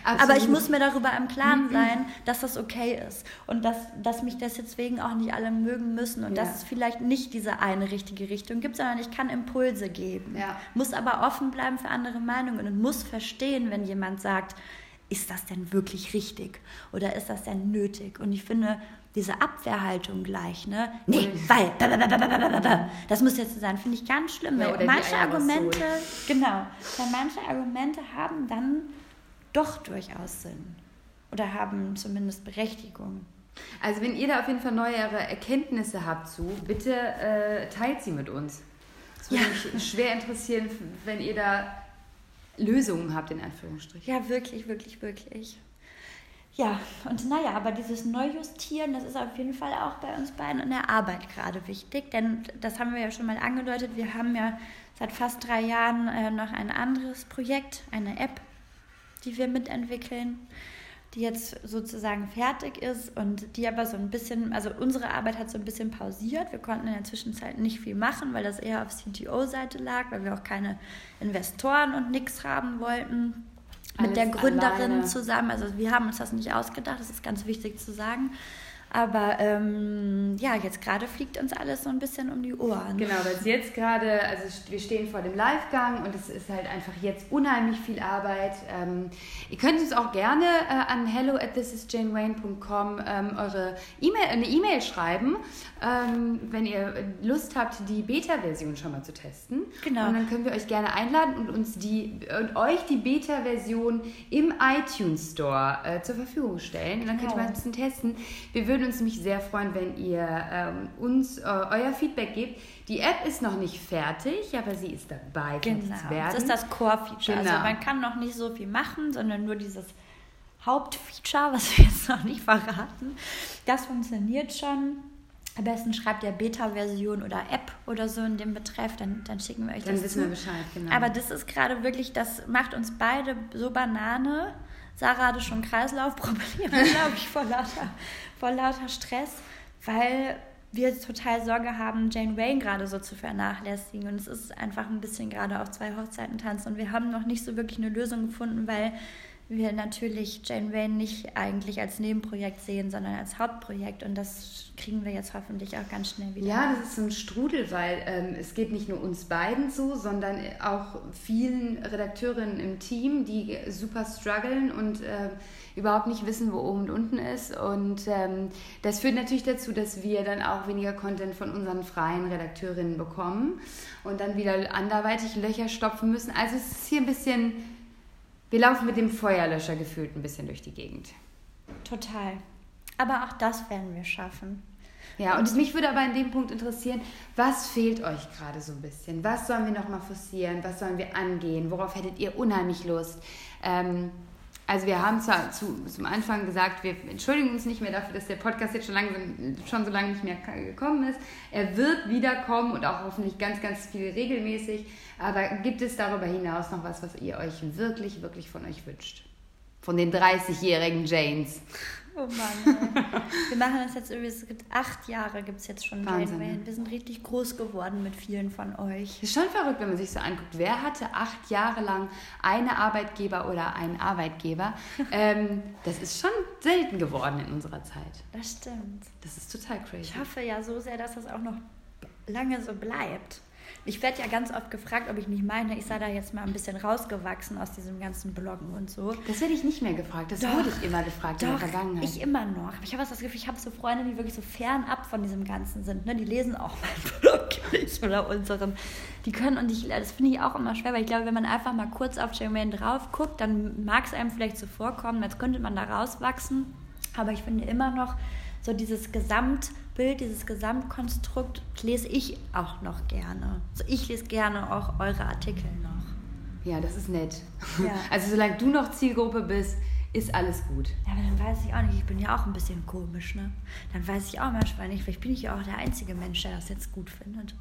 S1: Absolut. Aber ich muss mir darüber im Klaren sein, dass das okay ist und dass, dass mich das deswegen auch nicht alle mögen müssen und ja. dass es vielleicht nicht diese eine richtige Richtung gibt, sondern ich kann Impulse geben. Ja. Muss aber offen bleiben für andere Meinungen und muss verstehen, wenn jemand sagt, ist das denn wirklich richtig oder ist das denn nötig? Und ich finde, diese Abwehrhaltung gleich, ne? Nee, weil, das muss jetzt so sein, finde ich ganz schlimm, weil ja, manche Argumente, genau, weil manche Argumente haben dann doch durchaus Sinn oder haben zumindest Berechtigung.
S2: Also wenn ihr da auf jeden Fall neuere Erkenntnisse habt zu, bitte äh, teilt sie mit uns. Es würde ja. mich schwer interessieren, wenn ihr da Lösungen habt, in Anführungsstrichen.
S1: Ja, wirklich, wirklich, wirklich. Ja, und naja, aber dieses Neujustieren, das ist auf jeden Fall auch bei uns beiden in der Arbeit gerade wichtig, denn das haben wir ja schon mal angedeutet. Wir haben ja seit fast drei Jahren äh, noch ein anderes Projekt, eine App, die wir mitentwickeln, die jetzt sozusagen fertig ist und die aber so ein bisschen, also unsere Arbeit hat so ein bisschen pausiert. Wir konnten in der Zwischenzeit nicht viel machen, weil das eher auf CTO-Seite lag, weil wir auch keine Investoren und nichts haben wollten. Alles mit der Gründerin alleine. zusammen. Also wir haben uns das nicht ausgedacht, das ist ganz wichtig zu sagen. Aber ähm, ja, jetzt gerade fliegt uns alles so ein bisschen um die Ohren.
S2: Genau, weil es jetzt gerade, also wir stehen vor dem Livegang und es ist halt einfach jetzt unheimlich viel Arbeit. Ähm, ihr könnt uns auch gerne äh, an hello at thisisjanewayne.com ähm, eure E-Mail, eine E-Mail schreiben, ähm, wenn ihr Lust habt, die Beta-Version schon mal zu testen. Genau. Und dann können wir euch gerne einladen und uns die und euch die Beta-Version im iTunes Store äh, zur Verfügung stellen. Und dann könnt ihr mal ein bisschen testen. Wir würden uns nämlich sehr freuen, wenn ihr ähm, uns äh, euer Feedback gebt. Die App ist noch nicht fertig, aber sie ist dabei.
S1: Genau, das ist das Core-Feature. Also genau. Also man kann noch nicht so viel machen, sondern nur dieses Hauptfeature, was wir jetzt noch nicht verraten. Das funktioniert schon. Am besten schreibt ihr Beta-Version oder App oder so in dem Betreff, dann, dann schicken wir euch
S2: dann das. Dann wissen zu. wir Bescheid, genau.
S1: Aber das ist gerade wirklich, das macht uns beide so Banane. Sarah hatte schon Kreislaufprobleme, glaube ich, vor lauter, vor lauter Stress, weil wir total Sorge haben, Jane Wayne gerade so zu vernachlässigen. Und es ist einfach ein bisschen gerade auf zwei Hochzeiten tanzen. Und wir haben noch nicht so wirklich eine Lösung gefunden, weil wir natürlich Jane Wayne nicht eigentlich als Nebenprojekt sehen, sondern als Hauptprojekt. Und das kriegen wir jetzt hoffentlich auch ganz schnell wieder.
S2: Ja, das ist ein Strudel, weil ähm, es geht nicht nur uns beiden so, sondern auch vielen Redakteurinnen im Team, die super strugglen und äh, überhaupt nicht wissen, wo oben und unten ist. Und ähm, das führt natürlich dazu, dass wir dann auch weniger Content von unseren freien Redakteurinnen bekommen und dann wieder anderweitig Löcher stopfen müssen. Also es ist hier ein bisschen wir laufen mit dem Feuerlöscher gefühlt ein bisschen durch die Gegend.
S1: Total. Aber auch das werden wir schaffen.
S2: Ja, und mich würde aber in dem Punkt interessieren, was fehlt euch gerade so ein bisschen? Was sollen wir nochmal forcieren? Was sollen wir angehen? Worauf hättet ihr unheimlich Lust? Ähm, also wir haben zwar zu, zum Anfang gesagt, wir entschuldigen uns nicht mehr dafür, dass der Podcast jetzt schon, langsam, schon so lange nicht mehr gekommen ist. Er wird wiederkommen und auch hoffentlich ganz, ganz viel regelmäßig. Aber gibt es darüber hinaus noch was, was ihr euch wirklich, wirklich von euch wünscht? Von den 30-jährigen Janes.
S1: Oh Mann. Wir machen das jetzt irgendwie, es gibt acht Jahre gibt es jetzt schon Wahnsinn. Wir sind richtig groß geworden mit vielen von euch.
S2: Ist schon verrückt, wenn man sich so anguckt. Wer hatte acht Jahre lang eine Arbeitgeber oder einen Arbeitgeber? ähm, das ist schon selten geworden in unserer Zeit.
S1: Das stimmt.
S2: Das ist total crazy.
S1: Ich hoffe ja so sehr, dass das auch noch lange so bleibt. Ich werde ja ganz oft gefragt, ob ich nicht meine, ich sei da jetzt mal ein bisschen rausgewachsen aus diesem ganzen Bloggen und so.
S2: Das werde ich nicht mehr gefragt. Das doch, wurde ich immer gefragt
S1: doch, in der Vergangenheit. Ich immer noch. Ich habe das Gefühl, ich habe so Freunde, die wirklich so fernab von diesem Ganzen sind. Ne? Die lesen auch meinen Blog nicht oder unseren. Die können und ich, das finde ich auch immer schwer, weil ich glaube, wenn man einfach mal kurz auf Jermaine drauf guckt, dann mag es einem vielleicht so vorkommen, als könnte man da rauswachsen. Aber ich finde immer noch, so dieses Gesamtbild, dieses Gesamtkonstrukt lese ich auch noch gerne. Also ich lese gerne auch eure Artikel noch.
S2: Ja, das ist nett.
S1: Ja.
S2: Also solange du noch Zielgruppe bist, ist alles gut.
S1: Ja, aber dann weiß ich auch nicht, ich bin ja auch ein bisschen komisch, ne? Dann weiß ich auch manchmal nicht, vielleicht bin ich ja auch der einzige Mensch, der das jetzt gut findet.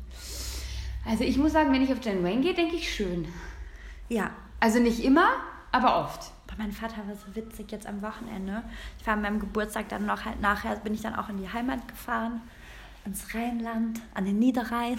S2: Also ich muss sagen, wenn ich auf Jen Wayne gehe, denke ich schön.
S1: Ja,
S2: Also nicht immer, aber oft.
S1: Aber mein Vater war so witzig jetzt am Wochenende. Ich war an meinem Geburtstag dann noch halt nachher, bin ich dann auch in die Heimat gefahren, ins Rheinland, an den Niederrhein.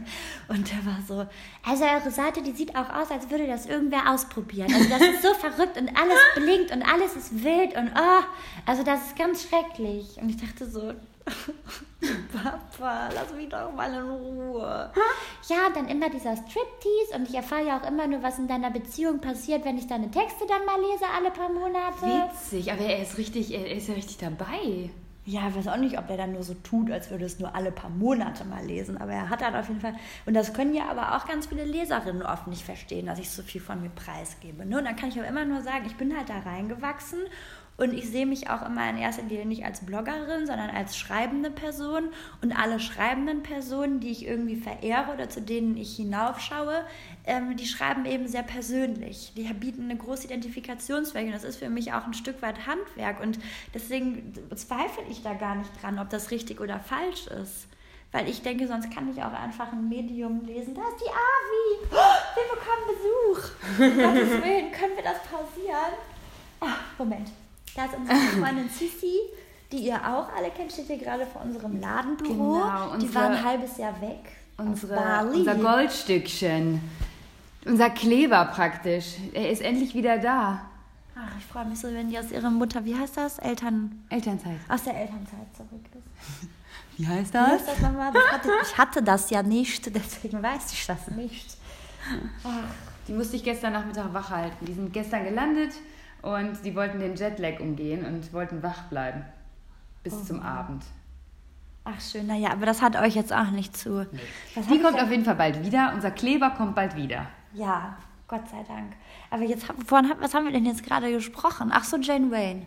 S1: Und der war so, also eure Seite, die sieht auch aus, als würde das irgendwer ausprobieren. Also das ist so verrückt und alles blinkt und alles ist wild und oh, also das ist ganz schrecklich. Und ich dachte so, Papa, lass mich doch mal in Ruhe. Ja, dann immer dieser Striptease und ich erfahre ja auch immer nur, was in deiner Beziehung passiert, wenn ich deine Texte dann mal lese alle paar Monate.
S2: Witzig, aber er ist richtig, er ist ja richtig dabei.
S1: Ja, ich weiß auch nicht, ob der dann nur so tut, als würde es nur alle paar Monate mal lesen. Aber er hat halt auf jeden Fall. Und das können ja aber auch ganz viele Leserinnen oft nicht verstehen, dass ich so viel von mir preisgebe. Ne? Und dann kann ich aber immer nur sagen, ich bin halt da reingewachsen und ich sehe mich auch immer in erster Linie nicht als Bloggerin, sondern als schreibende Person. Und alle schreibenden Personen, die ich irgendwie verehre oder zu denen ich hinaufschaue, ähm, die schreiben eben sehr persönlich. Die bieten eine große Identifikationsfläche. Und das ist für mich auch ein Stück weit Handwerk. Und deswegen zweifle ich da gar nicht dran, ob das richtig oder falsch ist. Weil ich denke, sonst kann ich auch einfach ein Medium lesen. Da ist die Avi! Oh, wir bekommen Besuch! Um Gottes Willen, können wir das pausieren? Ah, Moment. Da ist unsere Freundin Sissi, die ihr auch alle kennt, steht hier gerade vor unserem Ladenbüro.
S2: Genau,
S1: die
S2: unsere-
S1: war ein halbes Jahr weg.
S2: Unsere, unser Goldstückchen. Unser Kleber praktisch. Er ist endlich wieder da.
S1: Ach, ich freue mich so, wenn die aus ihrer Mutter, wie heißt das? Eltern,
S2: Elternzeit.
S1: aus der Elternzeit zurück ist.
S2: Wie heißt
S1: Wie heißt das nochmal? Das ich hatte das ja nicht, deswegen weiß ich das nicht.
S2: Die musste ich gestern Nachmittag wach halten. Die sind gestern gelandet und die wollten den Jetlag umgehen und wollten wach bleiben. Bis
S1: Oh.
S2: zum Abend.
S1: Ach schön, naja, aber das hat euch jetzt auch nicht zu. Was
S2: Die kommt auf jeden Fall bald wieder. Unser Kleber kommt bald wieder.
S1: Ja, Gott sei Dank. Aber jetzt, vorhin, was haben wir denn jetzt gerade gesprochen? Ach so, Jane Wayne.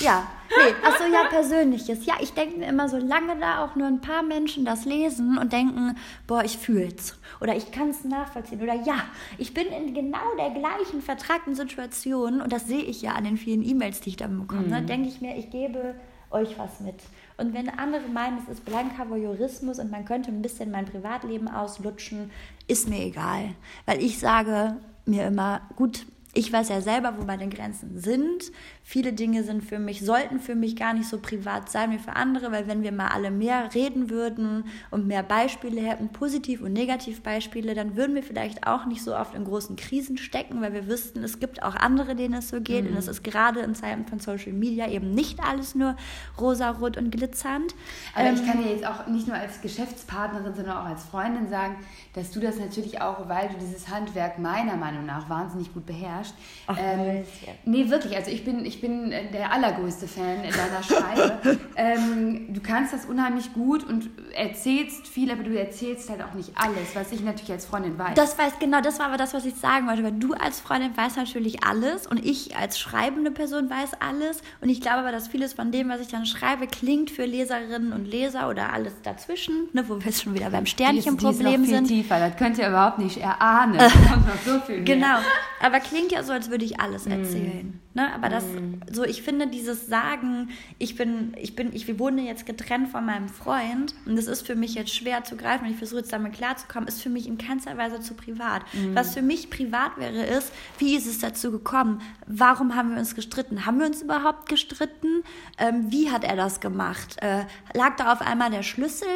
S1: Ja, nee, ach so, ja, Persönliches. Ja, ich denke mir immer, solange da auch nur ein paar Menschen das lesen und denken, boah, ich fühl's. Oder ich kann es nachvollziehen. Oder ja, ich bin in genau der gleichen vertragten Situation und das sehe ich ja an den vielen E-Mails, die ich dann bekomme. Ne? Denke ich mir, ich gebe euch was mit. Und wenn andere meinen, es ist blanker Voyeurismus und man könnte ein bisschen mein Privatleben auslutschen, ist mir egal. Weil ich sage mir immer, gut, ich weiß ja selber, wo meine Grenzen sind. Viele Dinge sind für mich, sollten für mich gar nicht so privat sein wie für andere, weil wenn wir mal alle mehr reden würden und mehr Beispiele hätten, Positiv- und Negativbeispiele, dann würden wir vielleicht auch nicht so oft in großen Krisen stecken, weil wir wüssten, es gibt auch andere, denen es so geht. Und es ist gerade in Zeiten von Social Media eben nicht alles nur rosarot und glitzernd.
S2: Aber
S1: Ähm,
S2: ich kann dir jetzt auch nicht nur als Geschäftspartnerin, sondern auch als Freundin sagen, dass du das natürlich auch, weil du dieses Handwerk meiner Meinung nach wahnsinnig gut beherrschst.
S1: Ach,
S2: ähm, nee, wirklich. Also ich bin, ich bin äh, der allergrößte Fan in deiner Schreibe. ähm, du kannst das unheimlich gut und erzählst viel, aber du erzählst halt auch nicht alles, was ich natürlich als Freundin weiß.
S1: Das weiß genau, das war aber das, was ich sagen wollte. Weil du als Freundin weißt natürlich alles und ich als schreibende Person weiß alles. Und ich glaube aber, dass vieles von dem, was ich dann schreibe, klingt für Leserinnen und Leser oder alles dazwischen, ne, wo wir jetzt schon wieder beim Sternchenproblem
S2: viel
S1: sind.
S2: tiefer. Das könnt ihr überhaupt nicht erahnen. Da kommt noch so.
S1: Genau, aber klingt ja so, als würde ich alles
S2: Mm.
S1: erzählen. Ne? Aber das, so ich finde dieses Sagen, ich bin, ich bin, ich wohne jetzt getrennt von meinem Freund und das ist für mich jetzt schwer zu greifen und ich versuche jetzt damit klarzukommen, ist für mich in keinster Weise zu privat.
S2: Mm.
S1: Was für mich privat wäre, ist, wie ist es dazu gekommen? Warum haben wir uns gestritten? Haben wir uns überhaupt gestritten? Ähm, wie hat er das gemacht? Äh, lag da auf einmal der Schlüssel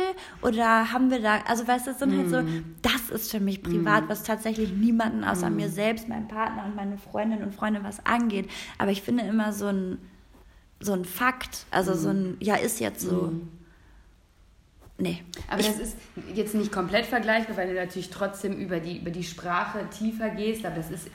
S1: oder haben wir da, also weißt du, das sind halt so, das ist für mich privat, was tatsächlich niemanden außer mir selbst, meinem Partner und meine Freundinnen und Freunde was angeht. Aber ich finde immer so ein, so ein Fakt, also so ein, ja, ist jetzt so. Nee.
S2: Aber
S1: ich,
S2: das ist jetzt nicht komplett vergleichbar, weil du natürlich trotzdem über die, über die Sprache tiefer gehst, aber das ist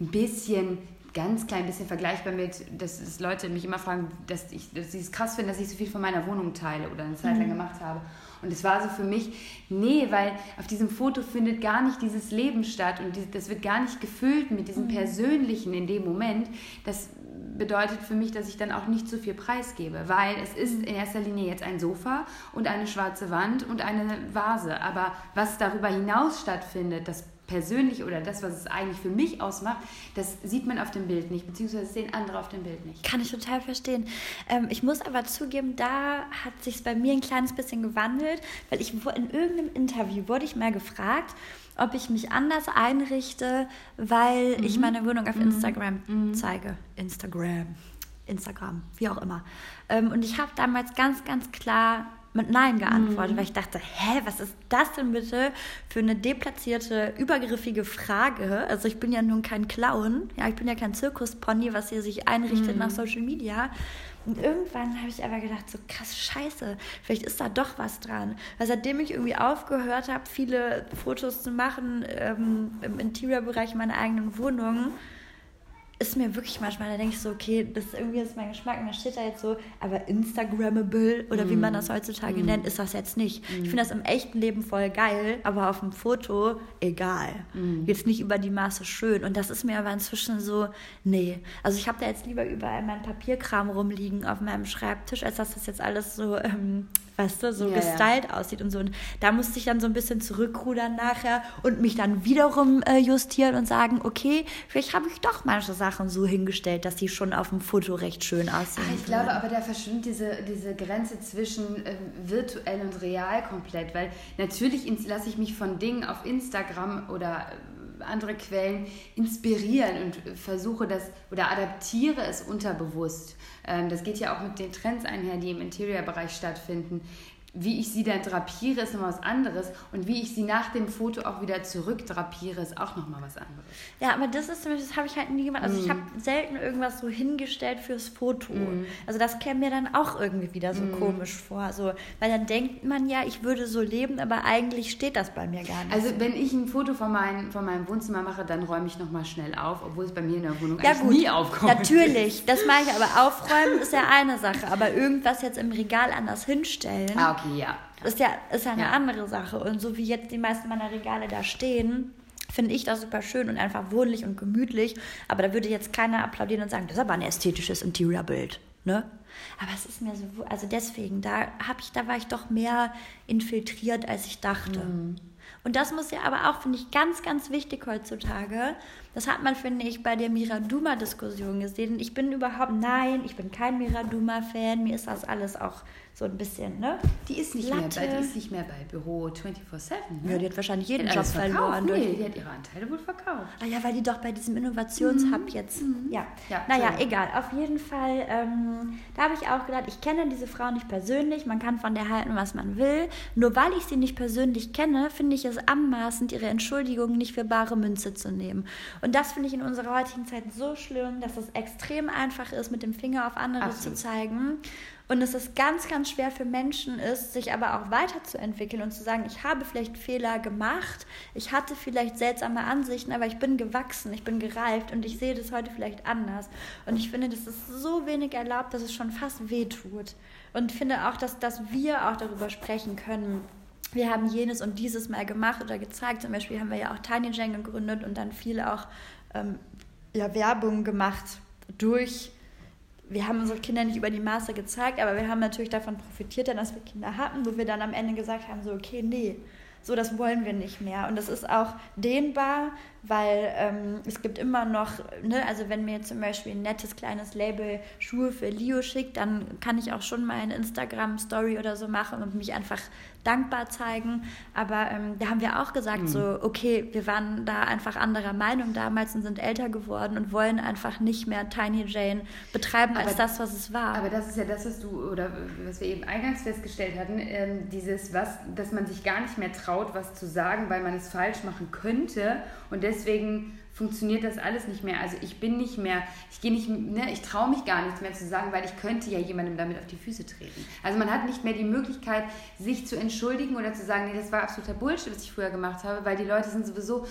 S2: ein bisschen, ganz klein bisschen vergleichbar mit, dass, dass Leute mich immer fragen, dass ich, dass ich es krass finde, dass ich so viel von meiner Wohnung teile oder eine Zeit lang mhm. gemacht habe. Und es war so für mich, nee, weil auf diesem Foto findet gar nicht dieses Leben statt und das wird gar nicht gefüllt mit diesem mhm. Persönlichen in dem Moment. Das bedeutet für mich, dass ich dann auch nicht zu viel preisgebe, weil es ist mhm. in erster Linie jetzt ein Sofa und eine schwarze Wand und eine Vase. Aber was darüber hinaus stattfindet, das persönlich oder das, was es eigentlich für mich ausmacht, das sieht man auf dem Bild nicht, beziehungsweise sehen andere auf dem Bild nicht.
S1: Kann ich total verstehen. Ähm, ich muss aber zugeben, da hat sich bei mir ein kleines bisschen gewandelt, weil ich in irgendeinem Interview wurde ich mal gefragt, ob ich mich anders einrichte, weil mhm. ich meine Wohnung auf mhm. Instagram mhm. zeige. Instagram. Instagram, wie auch immer. Ähm, und ich habe damals ganz, ganz klar mit Nein geantwortet, mhm. weil ich dachte, hä, was ist das denn bitte für eine deplatzierte, übergriffige Frage? Also ich bin ja nun kein Clown, ja, ich bin ja kein Zirkuspony, was hier sich einrichtet mhm. nach Social Media. Und irgendwann habe ich aber gedacht, so krass scheiße, vielleicht ist da doch was dran. Weil seitdem ich irgendwie aufgehört habe, viele Fotos zu machen ähm, im Interiorbereich meiner eigenen Wohnung, ist mir wirklich manchmal, da denke ich so, okay, das ist irgendwie ist mein Geschmack, und da steht da jetzt so, aber Instagrammable oder mm. wie man das heutzutage mm. nennt, ist das jetzt nicht. Mm. Ich finde das im echten Leben voll geil, aber auf dem Foto egal. Mm. Jetzt nicht über die Maße schön. Und das ist mir aber inzwischen so, nee. Also ich habe da jetzt lieber überall mein Papierkram rumliegen auf meinem Schreibtisch, als dass das jetzt alles so ähm, weißt du, so ja, gestylt ja. aussieht und so. Und da musste ich dann so ein bisschen zurückrudern nachher und mich dann wiederum äh, justieren und sagen, okay, vielleicht habe ich doch manche Sachen so hingestellt, dass die schon auf dem Foto recht schön aussehen.
S2: Ach, ich glaube aber, da verschwimmt diese, diese Grenze zwischen äh, virtuell und real komplett, weil natürlich lasse ich mich von Dingen auf Instagram oder andere Quellen inspirieren und versuche das oder adaptiere es unterbewusst. Ähm, das geht ja auch mit den Trends einher, die im Interior-Bereich stattfinden. Wie ich sie dann drapiere, ist nochmal was anderes. Und wie ich sie nach dem Foto auch wieder zurückdrapiere, ist auch nochmal was anderes.
S1: Ja, aber das ist das habe ich halt nie gemacht. Also mm. ich habe selten irgendwas so hingestellt fürs Foto. Mm. Also das käme mir dann auch irgendwie wieder so mm. komisch vor. So, weil dann denkt man ja, ich würde so leben, aber eigentlich steht das bei mir gar nicht.
S2: Also wenn ich ein Foto von, mein, von meinem Wohnzimmer mache, dann räume ich nochmal schnell auf, obwohl es bei mir in der Wohnung ja, gut, nie aufkommt.
S1: Natürlich, das mache ich, aber aufräumen ist ja eine Sache. Aber irgendwas jetzt im Regal anders hinstellen.
S2: Ah, okay, ja.
S1: Das ist ja, ist ja eine ja. andere Sache. Und so wie jetzt die meisten meiner Regale da stehen, finde ich das super schön und einfach wohnlich und gemütlich. Aber da würde jetzt keiner applaudieren und sagen, das ist aber ein ästhetisches Interiorbild. Ne? Aber es ist mir so, also deswegen, da habe ich, da war ich doch mehr infiltriert, als ich dachte. Mhm. Und das muss ja aber auch, finde ich, ganz, ganz wichtig heutzutage. Das hat man, finde ich, bei der Miraduma-Diskussion gesehen. Ich bin überhaupt, nein, ich bin kein Miraduma-Fan. Mir ist das alles auch so ein bisschen, ne?
S2: Die ist nicht, mehr bei, die ist nicht mehr bei Büro 24-7.
S1: Ne? Ja, die hat wahrscheinlich jeden Job verloren.
S2: Nee, die hat ihre Anteile wohl verkauft.
S1: Ah ja, weil die doch bei diesem Innovationshub mhm. jetzt. Mhm. Ja. ja. Naja, egal. Auf jeden Fall, ähm, da habe ich auch gedacht, ich kenne diese Frau nicht persönlich. Man kann von der halten, was man will. Nur weil ich sie nicht persönlich kenne, finde ich es anmaßend, ihre Entschuldigung nicht für bare Münze zu nehmen. Und das finde ich in unserer heutigen Zeit so schlimm, dass es extrem einfach ist, mit dem Finger auf andere Absolut. zu zeigen. Und dass es ganz, ganz schwer für Menschen ist, sich aber auch weiterzuentwickeln und zu sagen, ich habe vielleicht Fehler gemacht, ich hatte vielleicht seltsame Ansichten, aber ich bin gewachsen, ich bin gereift und ich sehe das heute vielleicht anders. Und ich finde, das ist so wenig erlaubt, dass es schon fast wehtut. Und finde auch, dass, dass wir auch darüber sprechen können, wir haben jenes und dieses mal gemacht oder gezeigt. Zum Beispiel haben wir ja auch Tiny Jane gegründet und dann viel auch ähm, ja, Werbung gemacht durch wir haben unsere Kinder nicht über die Maße gezeigt, aber wir haben natürlich davon profitiert, dass wir Kinder hatten, wo wir dann am Ende gesagt haben, so, okay, nee, so, das wollen wir nicht mehr. Und das ist auch dehnbar, weil ähm, es gibt immer noch, ne, also wenn mir zum Beispiel ein nettes kleines Label Schuhe für Leo schickt, dann kann ich auch schon mal eine Instagram-Story oder so machen und mich einfach dankbar zeigen. Aber ähm, da haben wir auch gesagt, mhm. so, okay, wir waren da einfach anderer Meinung damals und sind älter geworden und wollen einfach nicht mehr Tiny Jane betreiben aber, als das, was es war.
S2: Aber das ist ja das, was du, oder was wir eben eingangs festgestellt hatten, ähm, dieses, was, dass man sich gar nicht mehr traut, was zu sagen, weil man es falsch machen könnte und deswegen funktioniert das alles nicht mehr. Also ich bin nicht mehr, ich gehe nicht, ne, ich traue mich gar nichts mehr zu sagen, weil ich könnte ja jemandem damit auf die Füße treten. Also man hat nicht mehr die Möglichkeit, sich zu entschuldigen oder zu sagen, nee, das war absoluter Bullshit, was ich früher gemacht habe, weil die Leute sind sowieso,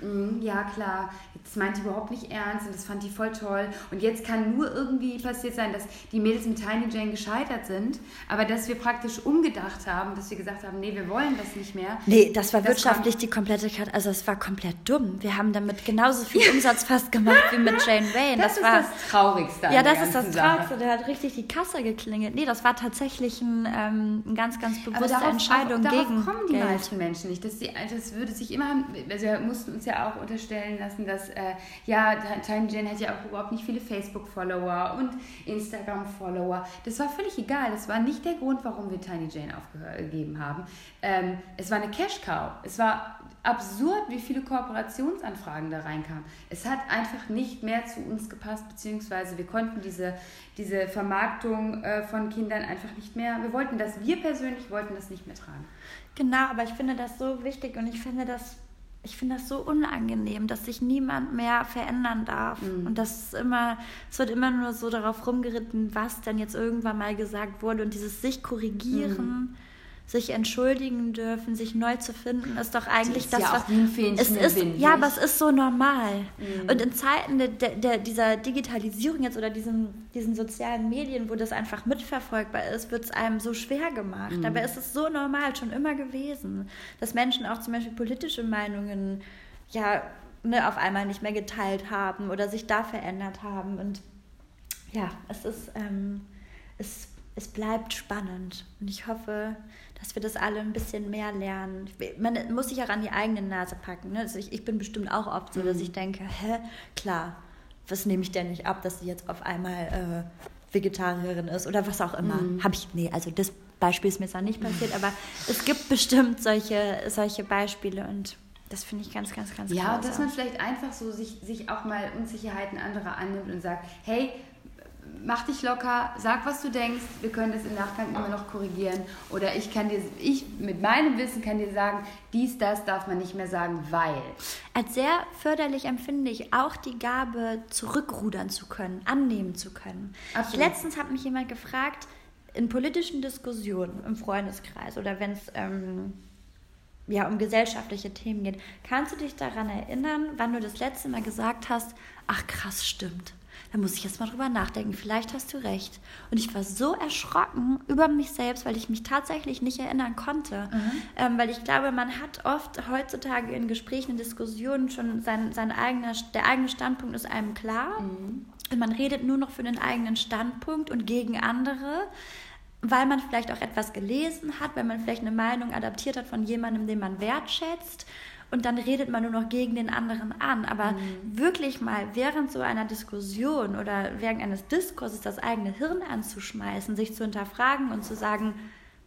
S2: mm, ja klar, das meint die überhaupt nicht ernst und das fand die voll toll. Und jetzt kann nur irgendwie passiert sein, dass die Mädels mit Tiny Jane gescheitert sind, aber dass wir praktisch umgedacht haben, dass wir gesagt haben, nee, wir wollen das nicht mehr.
S1: Nee, das war das wirtschaftlich die komplette Karte, also es war komplett dumm. Wir haben damit genau genauso viel Umsatz fast gemacht wie mit Jane Wayne.
S2: Das, das war, ist das Traurigste.
S1: Ja, das ist das Traurigste. Der hat richtig die Kasse geklingelt. Nee, das war tatsächlich ein, ähm, eine ganz, ganz bewusste darauf, Entscheidung
S2: auch,
S1: gegen
S2: kommen die Geld. meisten Menschen nicht. Das, das würde sich immer, also wir mussten uns ja auch unterstellen lassen, dass, äh, ja, Tiny Jane hat ja auch überhaupt nicht viele Facebook-Follower und Instagram-Follower. Das war völlig egal. Das war nicht der Grund, warum wir Tiny Jane aufgegeben haben. Ähm, es war eine Cash-Cow. Es war absurd, wie viele Kooperationsanfragen da reinkamen. Es hat einfach nicht mehr zu uns gepasst, beziehungsweise wir konnten diese, diese Vermarktung äh, von Kindern einfach nicht mehr, wir wollten das, wir persönlich wollten das nicht mehr tragen.
S1: Genau, aber ich finde das so wichtig und ich finde das ich finde das so unangenehm, dass sich niemand mehr verändern darf. Mhm. Und das ist immer, es wird immer nur so darauf rumgeritten, was denn jetzt irgendwann mal gesagt wurde und dieses sich korrigieren. Mhm sich entschuldigen dürfen, sich neu zu finden, ist doch eigentlich ist das,
S2: ja was es
S1: ist. Wind, ja, aber es ist so normal. Mhm. Und in Zeiten de, de, dieser Digitalisierung jetzt oder diesen, diesen sozialen Medien, wo das einfach mitverfolgbar ist, wird es einem so schwer gemacht. Mhm. Dabei ist es so normal, schon immer gewesen, dass Menschen auch zum Beispiel politische Meinungen ja ne, auf einmal nicht mehr geteilt haben oder sich da verändert haben. Und ja, es ist, ähm, es, es bleibt spannend. Und ich hoffe, dass wir das alle ein bisschen mehr lernen. Man muss sich auch an die eigene Nase packen. Ne? Also ich, ich, bin bestimmt auch oft so, dass mhm. ich denke, hä, klar, was nehme ich denn nicht ab, dass sie jetzt auf einmal äh, Vegetarierin ist oder was auch immer. Mhm. Habe ich, nee, also das Beispiel ist mir zwar nicht passiert, aber es gibt bestimmt solche, solche Beispiele und das finde ich ganz, ganz, ganz
S2: Ja, und dass man vielleicht einfach so sich, sich auch mal Unsicherheiten anderer annimmt und sagt, hey, mach dich locker, sag, was du denkst, wir können das im Nachgang immer noch korrigieren. Oder ich kann dir, ich mit meinem Wissen kann dir sagen, dies, das darf man nicht mehr sagen, weil.
S1: Als sehr förderlich empfinde ich auch die Gabe, zurückrudern zu können, annehmen zu können. Absolut. Letztens hat mich jemand gefragt, in politischen Diskussionen im Freundeskreis oder wenn es ähm, ja, um gesellschaftliche Themen geht, kannst du dich daran erinnern, wann du das letzte Mal gesagt hast, ach krass, stimmt da muss ich jetzt mal drüber nachdenken. Vielleicht hast du recht. Und ich war so erschrocken über mich selbst, weil ich mich tatsächlich nicht erinnern konnte. Mhm. Ähm, weil ich glaube, man hat oft heutzutage in Gesprächen, in Diskussionen schon sein, sein eigener, der eigene Standpunkt ist einem klar. Mhm. Und man redet nur noch für den eigenen Standpunkt und gegen andere weil man vielleicht auch etwas gelesen hat, weil man vielleicht eine Meinung adaptiert hat von jemandem, den man wertschätzt und dann redet man nur noch gegen den anderen an. Aber mhm. wirklich mal während so einer Diskussion oder während eines Diskurses das eigene Hirn anzuschmeißen, sich zu hinterfragen und zu sagen,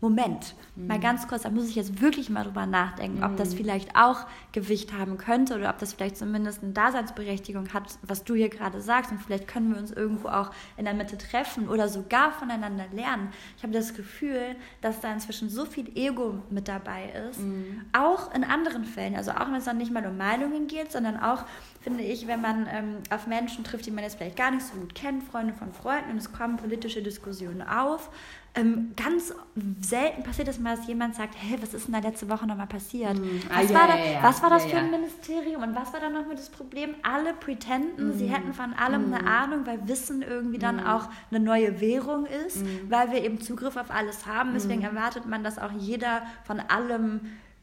S1: Moment, mhm. mal ganz kurz, da muss ich jetzt wirklich mal drüber nachdenken, mhm. ob das mhm. vielleicht auch Gewicht haben könnte oder ob das vielleicht zumindest eine Daseinsberechtigung hat, was du hier gerade sagst. Und vielleicht können wir uns irgendwo auch in der Mitte treffen oder sogar voneinander lernen. Ich habe das Gefühl, dass da inzwischen so viel Ego mit dabei ist, mhm. auch in anderen Fällen. Also auch wenn es dann nicht mal um Meinungen geht, sondern auch, finde ich, wenn man ähm, auf Menschen trifft, die man jetzt vielleicht gar nicht so gut kennt, Freunde von Freunden, und es kommen politische Diskussionen auf ähm, ganz selten passiert es mal, dass jemand sagt, hey, was ist denn da letzte Woche nochmal passiert? Mm. Was, ah, war ja, da, ja, was war das für ein Ministerium und was war da nochmal das Problem? Alle pretenden, mm. sie hätten von allem mm. eine Ahnung, weil Wissen irgendwie dann auch eine neue Währung ist, weil wir eben Zugriff auf alles haben. Deswegen erwartet man, dass auch jeder von allem